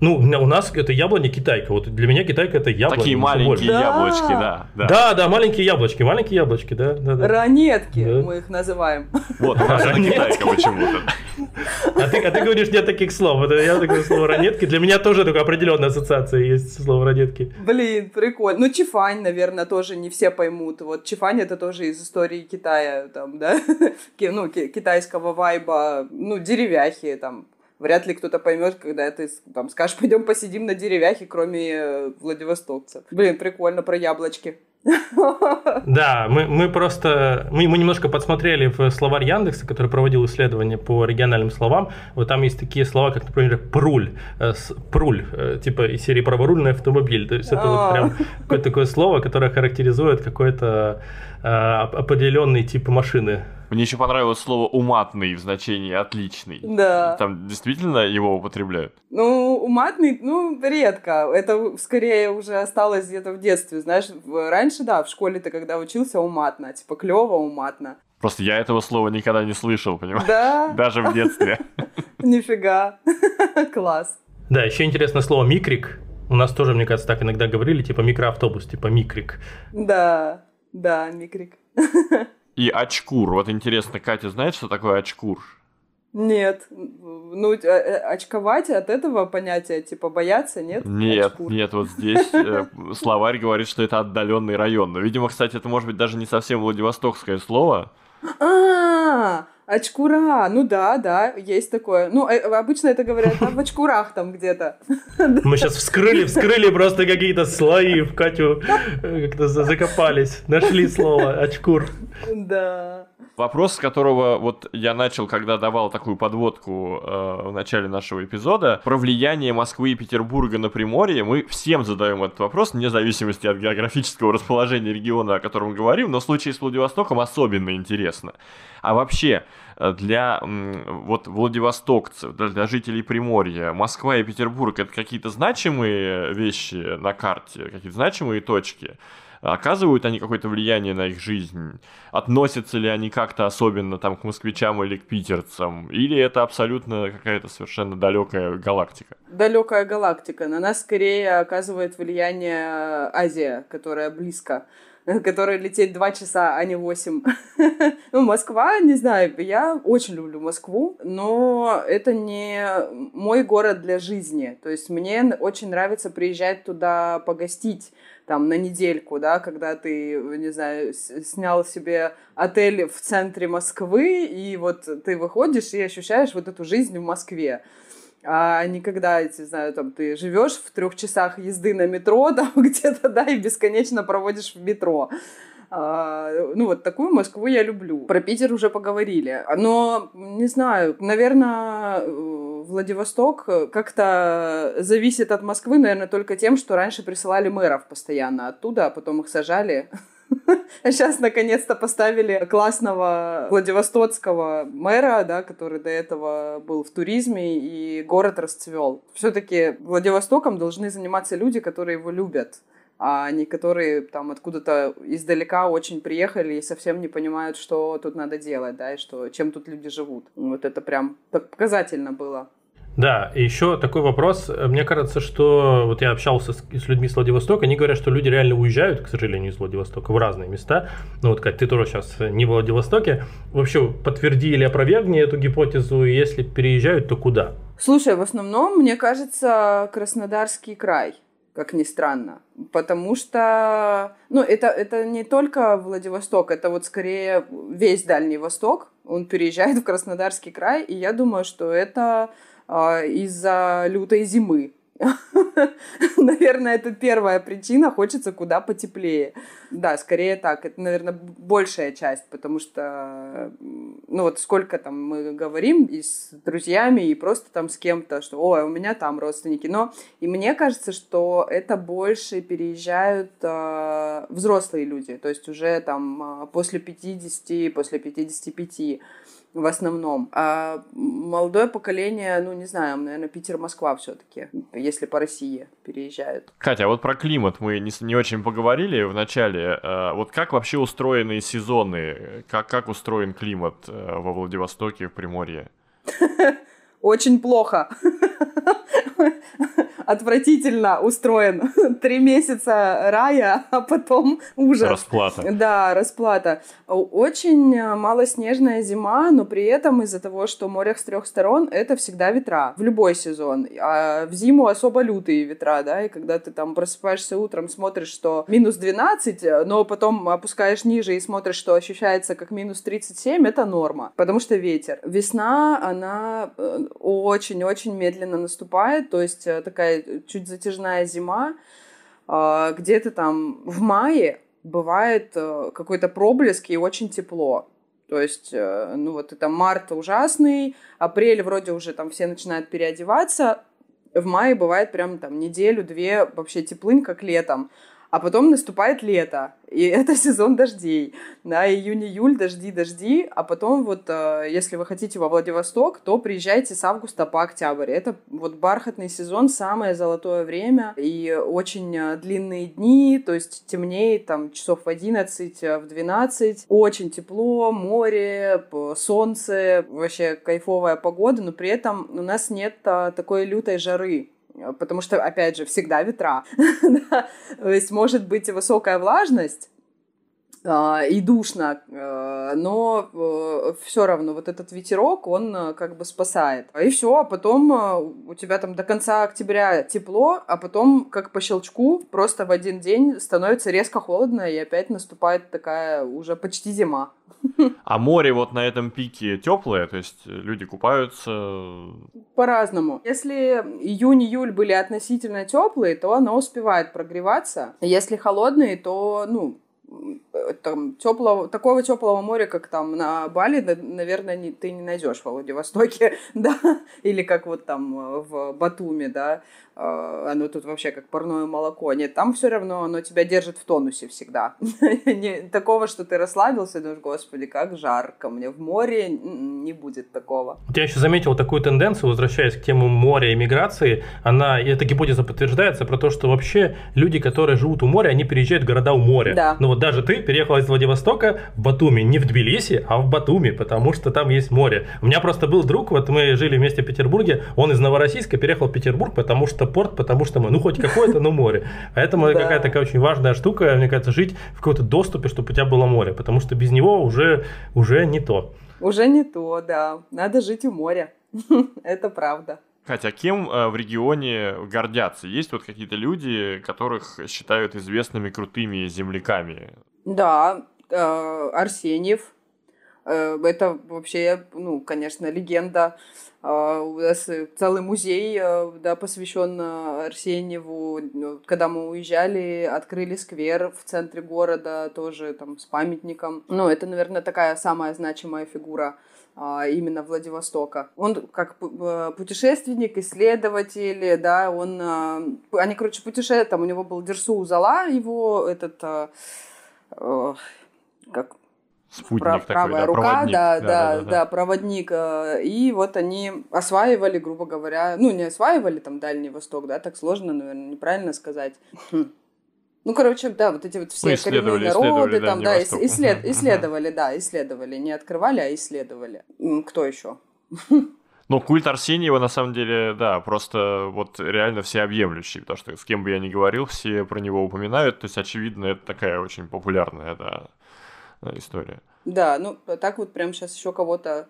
Ну, у нас это яблоня китайка. Вот для меня китайка это яблоня. Такие маленькие. Да. яблочки, да. да. Да, да, маленькие яблочки, маленькие яблочки, да, да, да. Ранетки Да. мы их называем. Вот, у нас китайка почему-то. А ты, а ты говоришь, нет таких слов. Это я такое слово ранетки. Для меня тоже только определенная ассоциация есть слово ранетки. Блин, прикольно. Ну, чифань, наверное, тоже не все поймут. Вот чифань это тоже из истории Китая, там, да, ну, ки- китайского вайба, ну, деревяхи, там. Вряд ли кто-то поймет, когда ты там скажешь, пойдем посидим на деревяхе, кроме э, владивостокцев. Блин, прикольно про яблочки. Да, мы, мы просто, мы, мы немножко подсмотрели в словарь Яндекса, который проводил исследования по региональным словам. Вот там есть такие слова, как, например, пруль, э, с- пруль, э, типа из серии праворульный автомобиль. То есть это вот А. прям какое-то такое слово, которое характеризует какой-то э, оп- определенный тип машины. Мне еще понравилось слово «уматный» в значении «отличный». Да. Там действительно его употребляют? Ну, уматный, ну, редко. Это скорее уже осталось где-то в детстве. Знаешь, раньше, да, в школе ты когда учился уматно, типа клево уматно. Просто я этого слова никогда не слышал, понимаешь? Да, Даже в детстве. нифига. Класс. Да, еще интересное слово микрик. У нас тоже, мне кажется, так иногда говорили, типа микроавтобус, типа микрик. Да, да, микрик. И очкур. Вот интересно, Катя знает, что такое очкур? Нет, ну, э, э, очковать от этого понятия, типа бояться, нет? Нет, Очкур. нет, вот здесь э, словарь говорит, что это отдаленный район. Но, видимо, кстати, это может быть даже не совсем владивостокское слово. А, очкура, ну да, да, есть такое. Ну, э, обычно это говорят а, в очкурах там где-то. Мы сейчас вскрыли, вскрыли просто какие-то слои в Катю, э, как-то за- закопались, нашли слово очкур. Да. Вопрос, с которого вот я начал, когда давал такую подводку э, в начале нашего эпизода, про влияние Москвы и Петербурга на Приморье. Мы всем задаем этот вопрос, вне зависимости от географического расположения региона, о котором говорим, но в случае с Владивостоком особенно интересно. А вообще, э, для вот владивостокцев, для, для жителей Приморья, Москва и Петербург это какие-то значимые вещи на карте, какие-то значимые точки? Оказывают они какое-то влияние на их жизнь? Относятся ли они как-то особенно там к москвичам или к питерцам? Или это абсолютно какая-то совершенно далекая галактика? Далекая галактика. На нас скорее оказывает влияние Азия, которая близко которая лететь два часа, а не восемь. ну, Москва, не знаю, я очень люблю Москву, но это не мой город для жизни. То есть мне очень нравится приезжать туда погостить, там, на недельку, да, когда ты, не знаю, снял себе отель в центре Москвы, и вот ты выходишь и ощущаешь вот эту жизнь в Москве а не когда, не знаю, там, ты живешь в трех часах езды на метро, там где-то, да, и бесконечно проводишь в метро. А, ну, вот такую Москву я люблю. Про Питер уже поговорили. Но, не знаю, наверное, Владивосток как-то зависит от Москвы, наверное, только тем, что раньше присылали мэров постоянно оттуда, а потом их сажали. А сейчас наконец-то поставили классного Владивостокского мэра, да, который до этого был в туризме, и город расцвел. Все-таки Владивостоком должны заниматься люди, которые его любят а не которые там откуда-то издалека очень приехали и совсем не понимают, что тут надо делать, да, и что, чем тут люди живут. Вот это прям показательно было. Да, и еще такой вопрос. Мне кажется, что вот я общался с, с людьми с Владивостока, они говорят, что люди реально уезжают, к сожалению, из Владивостока в разные места. Ну вот как ты тоже сейчас не в Владивостоке. Вообще подтверди или опровергни эту гипотезу, если переезжают, то куда? Слушай, в основном, мне кажется, Краснодарский край как ни странно. Потому что, ну, это, это не только Владивосток, это вот скорее весь Дальний Восток. Он переезжает в Краснодарский край, и я думаю, что это из-за лютой зимы. Наверное, это первая причина, хочется куда потеплее. Да, скорее так, это, наверное, большая часть, потому что, ну вот сколько там мы говорим и с друзьями, и просто там с кем-то, что, ой, у меня там родственники, но и мне кажется, что это больше переезжают э, взрослые люди, то есть уже там после 50, после 55 в основном. А молодое поколение, ну, не знаю, наверное, Питер-Москва все-таки, если по России переезжают. Катя, а вот про климат мы не, не очень поговорили в начале. А вот как вообще устроены сезоны? Как, как устроен климат э, во Владивостоке, в Приморье? Очень плохо отвратительно устроен. Три месяца рая, а потом ужас. Расплата. Да, расплата. Очень малоснежная зима, но при этом из-за того, что море с трех сторон, это всегда ветра в любой сезон. А в зиму особо лютые ветра, да, и когда ты там просыпаешься утром, смотришь, что минус 12, но потом опускаешь ниже и смотришь, что ощущается как минус 37, это норма, потому что ветер. Весна, она э, очень-очень медленно наступает, то есть э, такая чуть затяжная зима, а, где-то там в мае бывает э, какой-то проблеск и очень тепло. То есть, э, ну вот это март ужасный, апрель вроде уже там все начинают переодеваться, в мае бывает прям там неделю-две вообще теплынь, как летом. А потом наступает лето, и это сезон дождей. Да, июнь-июль, дожди, дожди. А потом вот, э, если вы хотите во Владивосток, то приезжайте с августа по октябрь. Это вот бархатный сезон, самое золотое время. И очень э, длинные дни, то есть темнеет там часов в 11, э, в 12. Очень тепло, море, солнце, вообще кайфовая погода, но при этом у нас нет такой лютой жары. Потому что, опять же, всегда ветра. То есть может быть высокая влажность, и душно, э, но э, все равно вот этот ветерок, он как бы спасает. И все, а потом у тебя там до конца октября тепло, а потом как по щелчку просто в один день становится резко холодно, и опять наступает такая уже почти зима. А море вот на этом пике теплое, то есть люди купаются? По-разному. Если июнь-июль были относительно теплые, то оно успевает прогреваться. Если холодные, то, ну, там теплого, такого теплого моря, как там на Бали, наверное, не, ты не найдешь в Владивостоке, да, или как вот там э, в Батуме, да, э, оно тут вообще как парное молоко. Нет, там все равно оно тебя держит в тонусе всегда. не, такого, что ты расслабился и думаешь, господи, как жарко мне. В море не будет такого. Я еще заметил такую тенденцию, возвращаясь к тему моря и миграции, она, и эта гипотеза подтверждается, про то, что вообще люди, которые живут у моря, они переезжают в города у моря. Да. Ну вот даже ты переехала из Владивостока в Батуми, не в Тбилиси, а в Батуми, потому что там есть море. У меня просто был друг, вот мы жили вместе в Петербурге, он из Новороссийска переехал в Петербург, потому что порт, потому что мы, ну хоть какое-то, но море. Поэтому это какая-то такая очень важная штука, мне кажется, жить в каком-то доступе, чтобы у тебя было море, потому что без него уже, уже не то. Уже не то, да. Надо жить у моря. Это правда. А кем э, в регионе гордятся? Есть вот какие-то люди, которых считают известными крутыми земляками? Да, э, Арсеньев. Э, это вообще, ну, конечно, легенда. У нас целый музей, да, посвящен Арсеньеву. Когда мы уезжали, открыли сквер в центре города, тоже там с памятником. Ну, это, наверное, такая самая значимая фигура именно Владивостока. Он как э, путешественник, исследователь, да, он... А, они, короче, путешествуют, там у него был Дерсу Узала, его этот... А, э, как Спутник Прав, такой, правая да, рука, проводник. да, да, да, да, да, да. проводник. э, И вот они осваивали, грубо говоря, ну, не осваивали там Дальний Восток, да, так сложно, наверное, неправильно сказать. Ну, короче, да, вот эти вот все Ну, коренные народы, там, да, Восток. исслед- исследовали, да, исследовали, не открывали, а исследовали. Кто еще? Ну, культ Арсеньева, на самом деле, да, просто вот реально всеобъемлющий, потому что с кем бы я ни говорил, все про него упоминают, то есть, очевидно, это такая очень популярная, да, история. Да, ну, так вот прям сейчас еще кого-то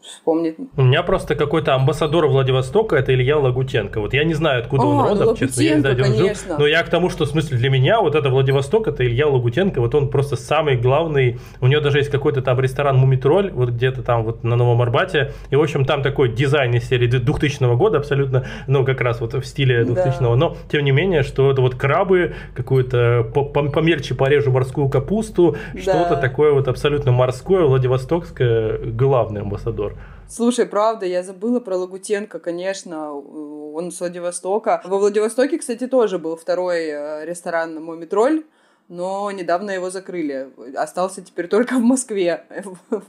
вспомнить. У меня просто какой-то амбассадор Владивостока, это Илья Лагутенко. Вот я не знаю, откуда он А, ну, родом, честно, я не знаю, где он жил. Но я к тому, что в смысле для меня вот это Владивосток, это Илья Лагутенко, вот он просто самый главный. У него даже есть какой-то там ресторан Мумитроль, вот где-то там вот на Новом Арбате. И, в общем, там такой дизайн из серии 2000 года абсолютно, ну, как раз вот в стиле 2000 Да. Но, тем не менее, что это вот крабы, какую-то по- по- помельче порежу морскую капусту, Да. что-то такое вот абсолютно морское, Владивостокское, главный амбассадор. Слушай, правда, я забыла про Лагутенко, конечно, он с Владивостока. Во Владивостоке, кстати, тоже был второй э, ресторан «Мумитроль», но недавно его закрыли. Остался теперь только в Москве.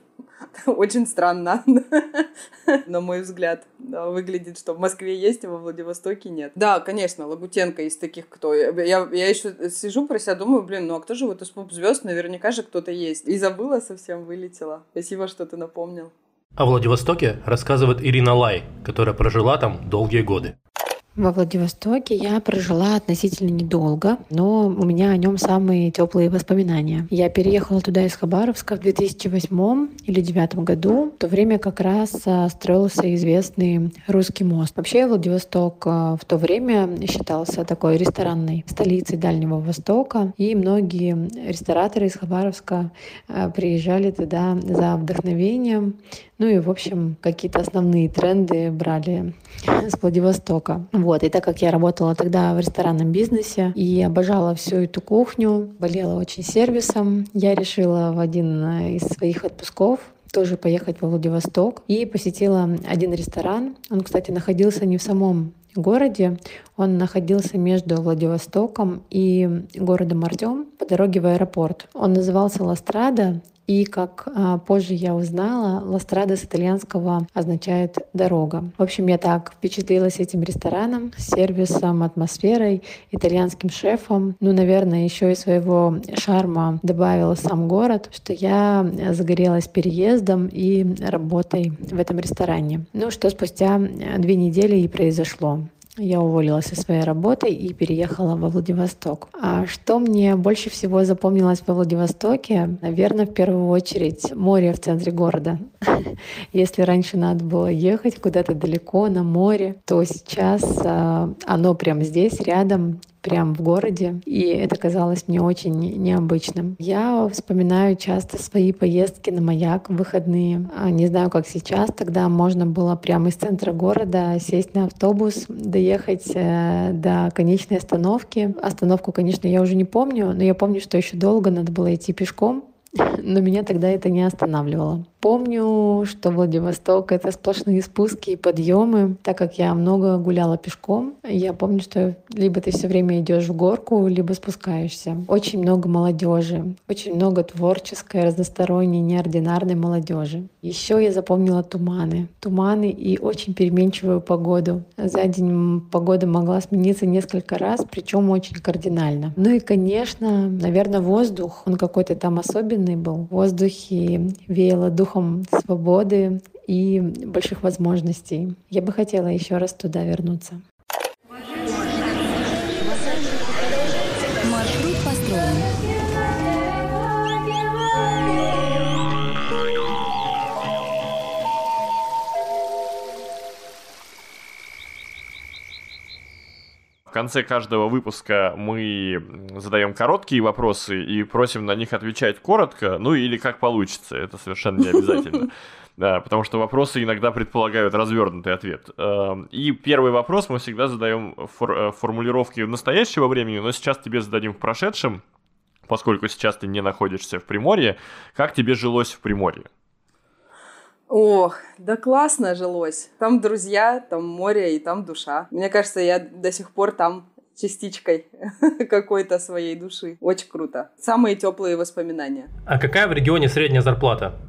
Очень странно, на мой взгляд. Выглядит, что в Москве есть, а во Владивостоке нет. Да, конечно, Лагутенко из таких, кто... Я, я еще сижу про себя, думаю, блин, ну а кто же вот из поп-звезд? Наверняка же кто-то есть. И забыла совсем, вылетела. Спасибо, что ты напомнил. О Владивостоке рассказывает Ирина Лай, которая прожила там долгие годы. Во Владивостоке я прожила относительно недолго, но у меня о нем самые теплые воспоминания. Я переехала туда из Хабаровска в 2008 или 2009 году. В то время как раз а, строился известный русский мост. Вообще Владивосток а, в то время считался такой ресторанной столицей Дальнего Востока, и многие рестораторы из Хабаровска а, приезжали туда за вдохновением, ну и, в общем, какие-то основные тренды брали с Владивостока. Вот. И так как я работала тогда в ресторанном бизнесе и обожала всю эту кухню, болела очень сервисом, я решила в один из своих отпусков тоже поехать во Владивосток и посетила один ресторан. Он, кстати, находился не в самом городе, он находился между Владивостоком и городом Артем по дороге в аэропорт. Он назывался «Ластрада», и как а, позже я узнала, Ластрада с итальянского означает дорога. В общем, я так впечатлилась этим рестораном, сервисом, атмосферой, итальянским шефом. Ну, наверное, еще и своего шарма добавила сам город, что я загорелась переездом и работой в этом ресторане. Ну, что спустя две недели и произошло. Я уволилась со своей работы и переехала во Владивосток. А что мне больше всего запомнилось во Владивостоке? Наверное, в первую очередь море в центре города. Если раньше надо было ехать куда-то далеко на море, то сейчас а, оно прямо здесь, рядом, прям в городе, и это казалось мне очень необычным. Я вспоминаю часто свои поездки на маяк в выходные. А, Не знаю, как сейчас, тогда можно было прямо из центра города сесть на автобус, доехать э, до конечной остановки. Остановку, конечно, я уже не помню, но я помню, что еще долго надо было идти пешком, но меня тогда это не останавливало. Помню, что Владивосток — это сплошные спуски и подъемы. Так как я много гуляла пешком, я помню, что либо ты все время идешь в горку, либо спускаешься. Очень много молодежи, очень много творческой, разносторонней, неординарной молодежи. Еще я запомнила туманы. Туманы и очень переменчивую погоду. За день погода могла смениться несколько раз, причем очень кардинально. Ну и, конечно, наверное, воздух, он какой-то там особенный был. В воздухе веяло духом свободы и больших возможностей. Я бы хотела еще раз туда вернуться. Конце каждого выпуска мы задаем короткие вопросы и просим на них отвечать коротко, ну или как получится, это совершенно не обязательно. Да, потому что вопросы иногда предполагают развернутый ответ. Эм, И первый вопрос мы всегда задаем в э, в формулировке настоящего времени, но сейчас тебе зададим в прошедшем, поскольку сейчас ты не находишься в Приморье. Как тебе жилось в Приморье? Ох, да классно жилось. Там друзья, там море и там душа. Мне кажется, я до сих пор там частичкой какой-то своей души. Очень круто. Самые теплые воспоминания. А какая в регионе средняя зарплата?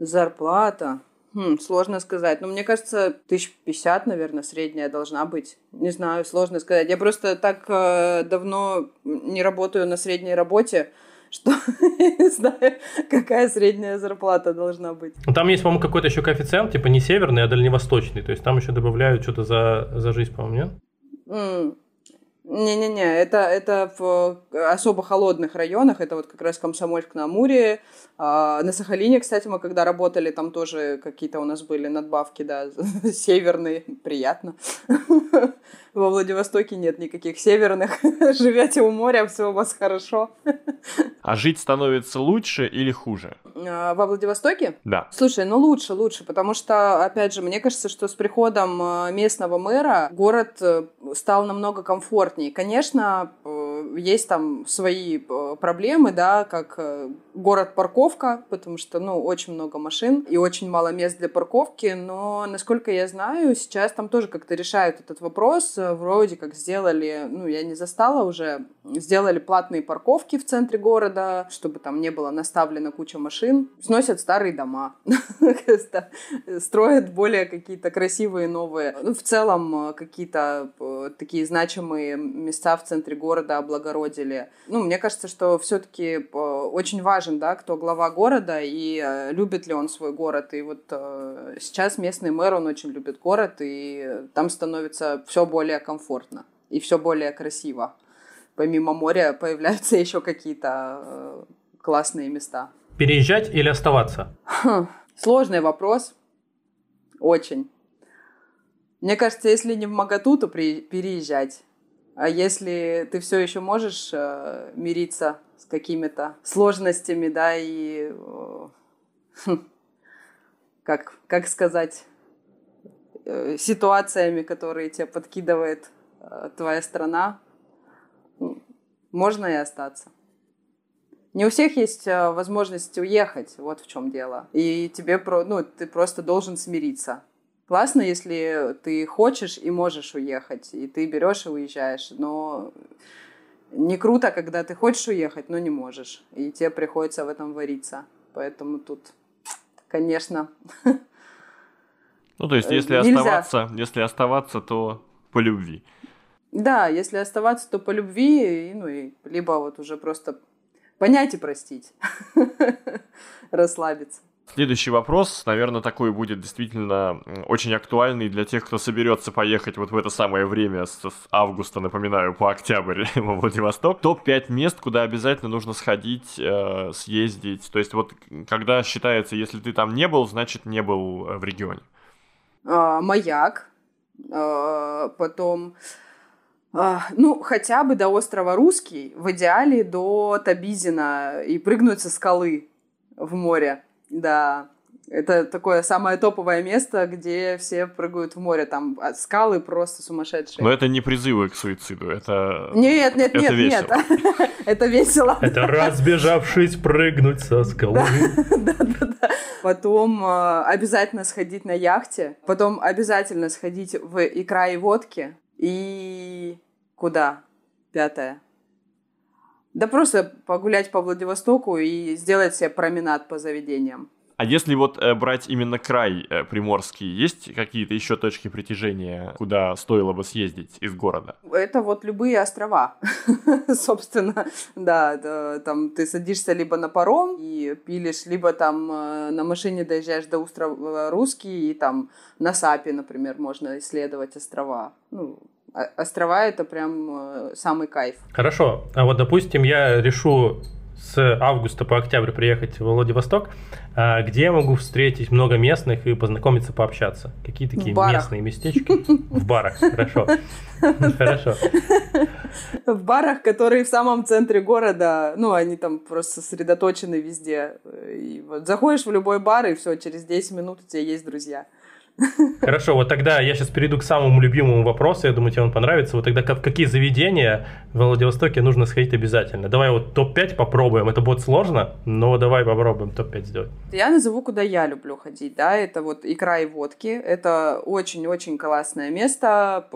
Зарплата. Хм, сложно сказать. Но мне кажется, тысяч пятьдесят, наверное, средняя должна быть. Не знаю, сложно сказать. Я просто так э, давно не работаю на средней работе, что не знаю, какая средняя зарплата должна быть. Ну, там есть, по-моему, какой-то еще коэффициент, типа не северный, а дальневосточный. То есть там еще добавляют что-то за, за жизнь, по-моему, нет? Не-не-не, это, это в особо холодных районах, это вот как раз Комсомольск на Амуре. А, на Сахалине, кстати, мы когда работали, там тоже какие-то у нас были надбавки, да, северные, приятно. Во Владивостоке нет никаких северных. Живете у моря, все у вас хорошо. А жить становится лучше или хуже? А, во Владивостоке? Да. Слушай, ну лучше, лучше, потому что, опять же, мне кажется, что с приходом а, местного мэра город э, стал намного комфортнее. Конечно, э, есть там свои э, проблемы, да, как город-парковка, потому что, ну, очень много машин и очень мало мест для парковки, но, насколько я знаю, сейчас там тоже как-то решают этот вопрос, вроде как сделали, ну, я не застала уже, сделали платные парковки в центре города, чтобы там не было наставлено куча машин, сносят старые дома, строят более какие-то красивые новые. Ну, в целом, э, какие-то э, такие значимые места в центре города облагородили. Ну, мне кажется, что все-таки э, очень важен, да, кто глава города и любит ли он свой город. И вот сейчас местный мэр, он очень любит город, и там становится все более комфортно и все более красиво. Помимо моря появляются еще какие-то э, классные места. Переезжать или оставаться? Хм, сложный вопрос. Очень. Мне кажется, если не в Магату, то при, переезжать. А если ты все еще можешь э, мириться с какими-то сложностями, да, и э, как, как сказать, э, ситуациями, которые тебе подкидывает э, твоя страна, можно и остаться. Не у всех есть э, возможность уехать, вот в чем дело. И тебе, ну, ты просто должен смириться. Классно, если ты хочешь и можешь уехать, и ты берешь и уезжаешь, но не круто, когда ты хочешь уехать, но не можешь, и тебе приходится в этом вариться. Поэтому тут, конечно. Ну, то есть, если Нельзя. оставаться, если оставаться, то по любви. Да, если оставаться, то по любви, ну и либо вот уже просто понять и простить, расслабиться. Следующий вопрос, наверное, такой будет действительно очень актуальный для тех, кто соберется поехать вот в это самое время с, с августа, напоминаю, по октябрь во Владивосток. Топ-5 мест, куда обязательно нужно сходить, э, съездить. То есть вот когда считается, если ты там не был, значит не был э, в регионе. А, маяк, а, потом а, ну, хотя бы до острова Русский, в идеале до Табизина и прыгнуть со скалы в море. Да, это такое самое топовое место, где все прыгают в море. Там скалы просто сумасшедшие. Но это не призывы к суициду, это Нет, нет, это нет, весело. нет. Это весело. Это разбежавшись прыгнуть со скалы. Да, да, да. Потом а, обязательно сходить на яхте. Потом обязательно сходить в икра и водки. И куда? Пятое. Да просто погулять по Владивостоку и сделать себе променад по заведениям. А если вот э, брать именно край э, приморский, есть какие-то еще точки притяжения, куда стоило бы съездить из города? Это вот любые острова, собственно, да, да, там ты садишься либо на паром и пилишь, либо там э, на машине доезжаешь до острова Русский и там на Сапе, например, можно исследовать острова. Ну, острова это прям э, самый кайф. Хорошо, а вот допустим я решу с августа по октябрь приехать в Владивосток, а, где я могу встретить много местных и познакомиться, пообщаться? Какие такие местные местечки? В барах, хорошо. Хорошо. В барах, которые в самом центре города, ну, они там просто сосредоточены везде. И вот заходишь в любой бар, и все, через 10 минут у тебя есть друзья. Хорошо, вот тогда я сейчас перейду к самому любимому вопросу, я думаю, тебе он понравится. Вот тогда в какие заведения в Владивостоке нужно сходить обязательно? Давай вот топ-5 попробуем, это будет сложно, но давай попробуем топ-5 сделать. Я назову, куда я люблю ходить, да, это вот икра и водки, это очень-очень классное место,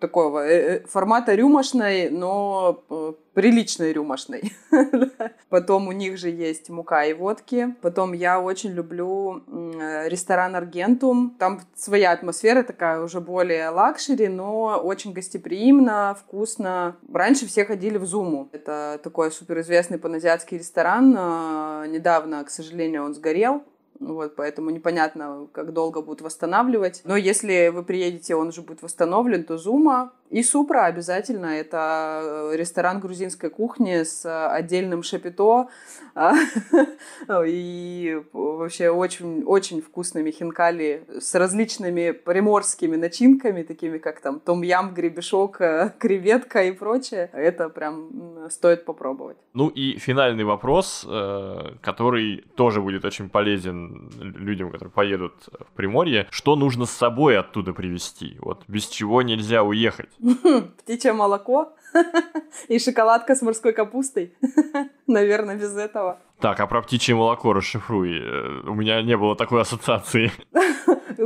такого э, э, формата рюмошной, но э, приличной рюмошной. Потом у них же есть мука и водки. Потом я очень люблю ресторан Аргентум. Там своя атмосфера такая уже более luxury, но очень гостеприимно, вкусно. Раньше все ходили в Зуму. Это такой суперизвестный паназиатский ресторан. А, недавно, к сожалению, он сгорел. Вот, поэтому непонятно, как долго будут восстанавливать. Но если вы приедете, он уже будет восстановлен, то Зума и Супра обязательно. Это э, ресторан грузинской кухни с отдельным шапито а, и вообще очень, очень вкусными хинкали с различными приморскими начинками, такими как там том-ям, гребешок, э, креветка и прочее. Это прям стоит попробовать. Ну и финальный вопрос, э, который тоже будет очень полезен людям, которые поедут в Приморье. Что нужно с собой оттуда привезти? Вот без чего нельзя уехать? Птичье молоко и шоколадка с морской капустой. Наверное, без этого. Так, а про птичье молоко расшифруй. Э, у меня не было такой ассоциации.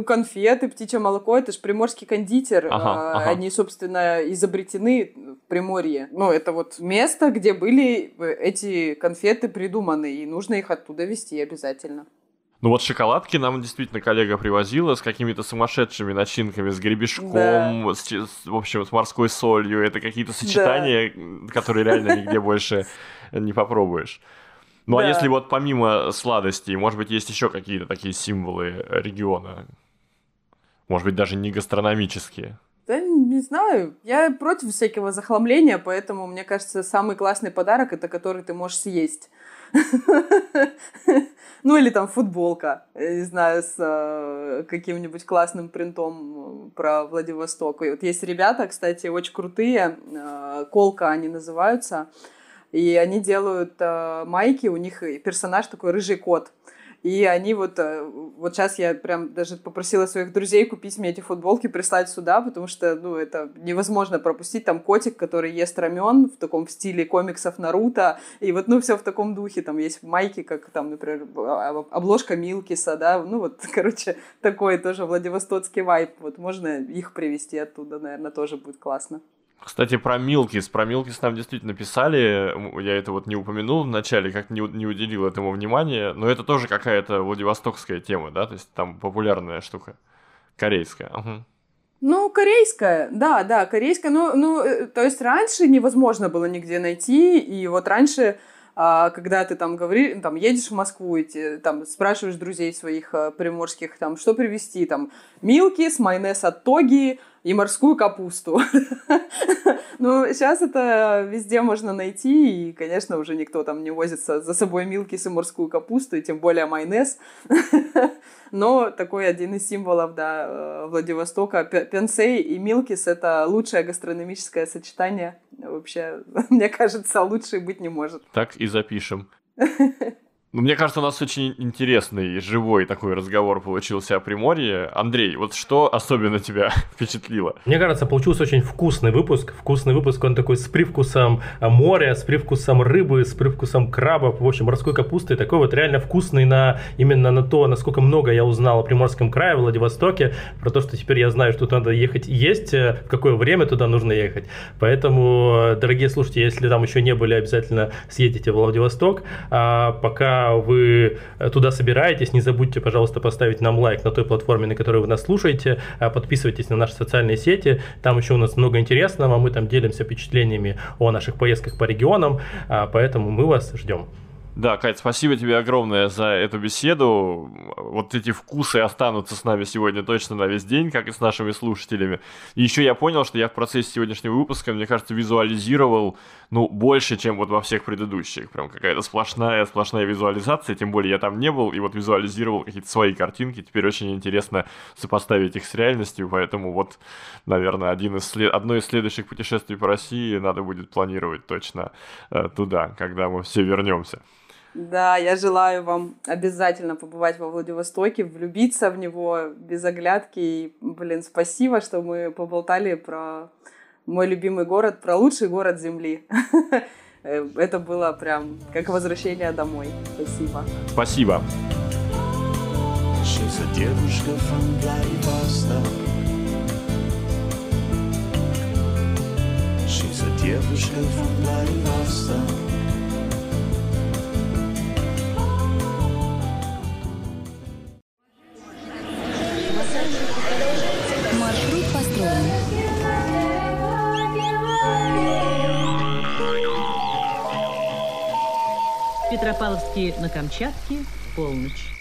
Конфеты, птичье молоко, это же приморский кондитер. Ага, а, ага. Они, собственно, изобретены в Приморье. Ну, это вот место, где были эти конфеты придуманы, и нужно их оттуда везти обязательно. Ну вот шоколадки нам действительно коллега привозила с какими-то сумасшедшими начинками, с гребешком, да. с, с, в общем, с морской солью. Это какие-то сочетания, да. которые реально нигде больше не попробуешь. Ну а да. а если вот помимо сладостей, может быть, есть еще какие-то такие символы региона? Может быть, даже не гастрономические? Да не знаю. Я против всякого захламления, поэтому, мне кажется, самый классный подарок это который ты можешь съесть. Ну или там футболка, не знаю, с э, каким-нибудь классным принтом про Владивосток. И вот есть ребята, кстати, очень крутые, э, Колка они называются, и они делают э, майки, у них персонаж такой рыжий кот. И они вот, э, вот сейчас я прям даже попросила своих друзей купить мне эти футболки, прислать сюда, потому что, ну, это невозможно пропустить. Там котик, который ест рамен в таком стиле комиксов Наруто, и вот, ну, все в таком духе. Там есть майки, как там, например, обложка Милкиса, да, ну, вот, короче, такой тоже Владивостокский вайп. Вот можно их привезти оттуда, наверное, тоже будет классно. Кстати, про Милкис. Про Милкис нам действительно писали. Я это вот не упомянул вначале, как не, не уделил этому внимания. Но это тоже какая-то владивостокская тема, да? То есть там популярная штука. Корейская. Угу. Ну, корейская, да, да, корейская. Ну, ну, э, то есть раньше невозможно было нигде найти. И вот раньше а, когда ты там говоришь, там едешь в Москву, и те, там спрашиваешь друзей своих а, приморских, там, что привезти, там, милки с майонез от Тоги, и морскую капусту. Ну, сейчас это везде можно найти, и, конечно, уже никто там не возится за собой милкис и морскую капусту, и тем более майонез. Но такой один из символов, да, э, Владивостока, пенсей и милкис — это лучшее гастрономическое сочетание. Вообще, мне кажется, лучше быть не может. Так и запишем. Ну, мне кажется, у нас очень интересный, живой такой разговор получился о Приморье. Андрей, вот что особенно тебя впечатлило? Мне кажется, получился очень вкусный выпуск. Вкусный выпуск, он такой с привкусом моря, с привкусом рыбы, с привкусом крабов, в общем, морской капусты. Такой вот реально вкусный на именно на то, насколько много я узнал о Приморском крае, Владивостоке, про то, что теперь я знаю, что туда надо ехать есть, э, в какое время туда нужно ехать. Поэтому, э, дорогие слушатели, если там еще не были, обязательно съедете в Владивосток. А пока вы э, туда собираетесь, не забудьте, пожалуйста, поставить нам лайк на той платформе, на которой вы нас слушаете, а подписывайтесь на наши социальные сети, там еще у нас много интересного, мы там делимся впечатлениями о наших поездках по регионам, а, поэтому мы вас ждем. Да, Кать, спасибо тебе огромное за эту беседу. Вот эти вкусы останутся с нами сегодня точно на весь день, как и с нашими слушателями. И еще я понял, что я в процессе сегодняшнего выпуска, мне кажется, визуализировал, ну, больше, чем вот во всех предыдущих. Прям какая-то сплошная, сплошная визуализация, тем более я там не был, и вот визуализировал какие-то свои картинки. Теперь очень интересно сопоставить их с реальностью, поэтому вот, наверное, один из одно из следующих путешествий по России надо будет планировать точно э, туда, когда мы все вернемся. Да, я желаю вам обязательно побывать во Владивостоке, влюбиться в него без оглядки. И, блин, спасибо, что мы поболтали про мой любимый город, про лучший город Земли. Это было прям как возвращение домой. Спасибо. Спасибо. She's a девушка from Vladivostok. She's a девушка from Vladivostok. Петропавловске на Камчатке, полночь.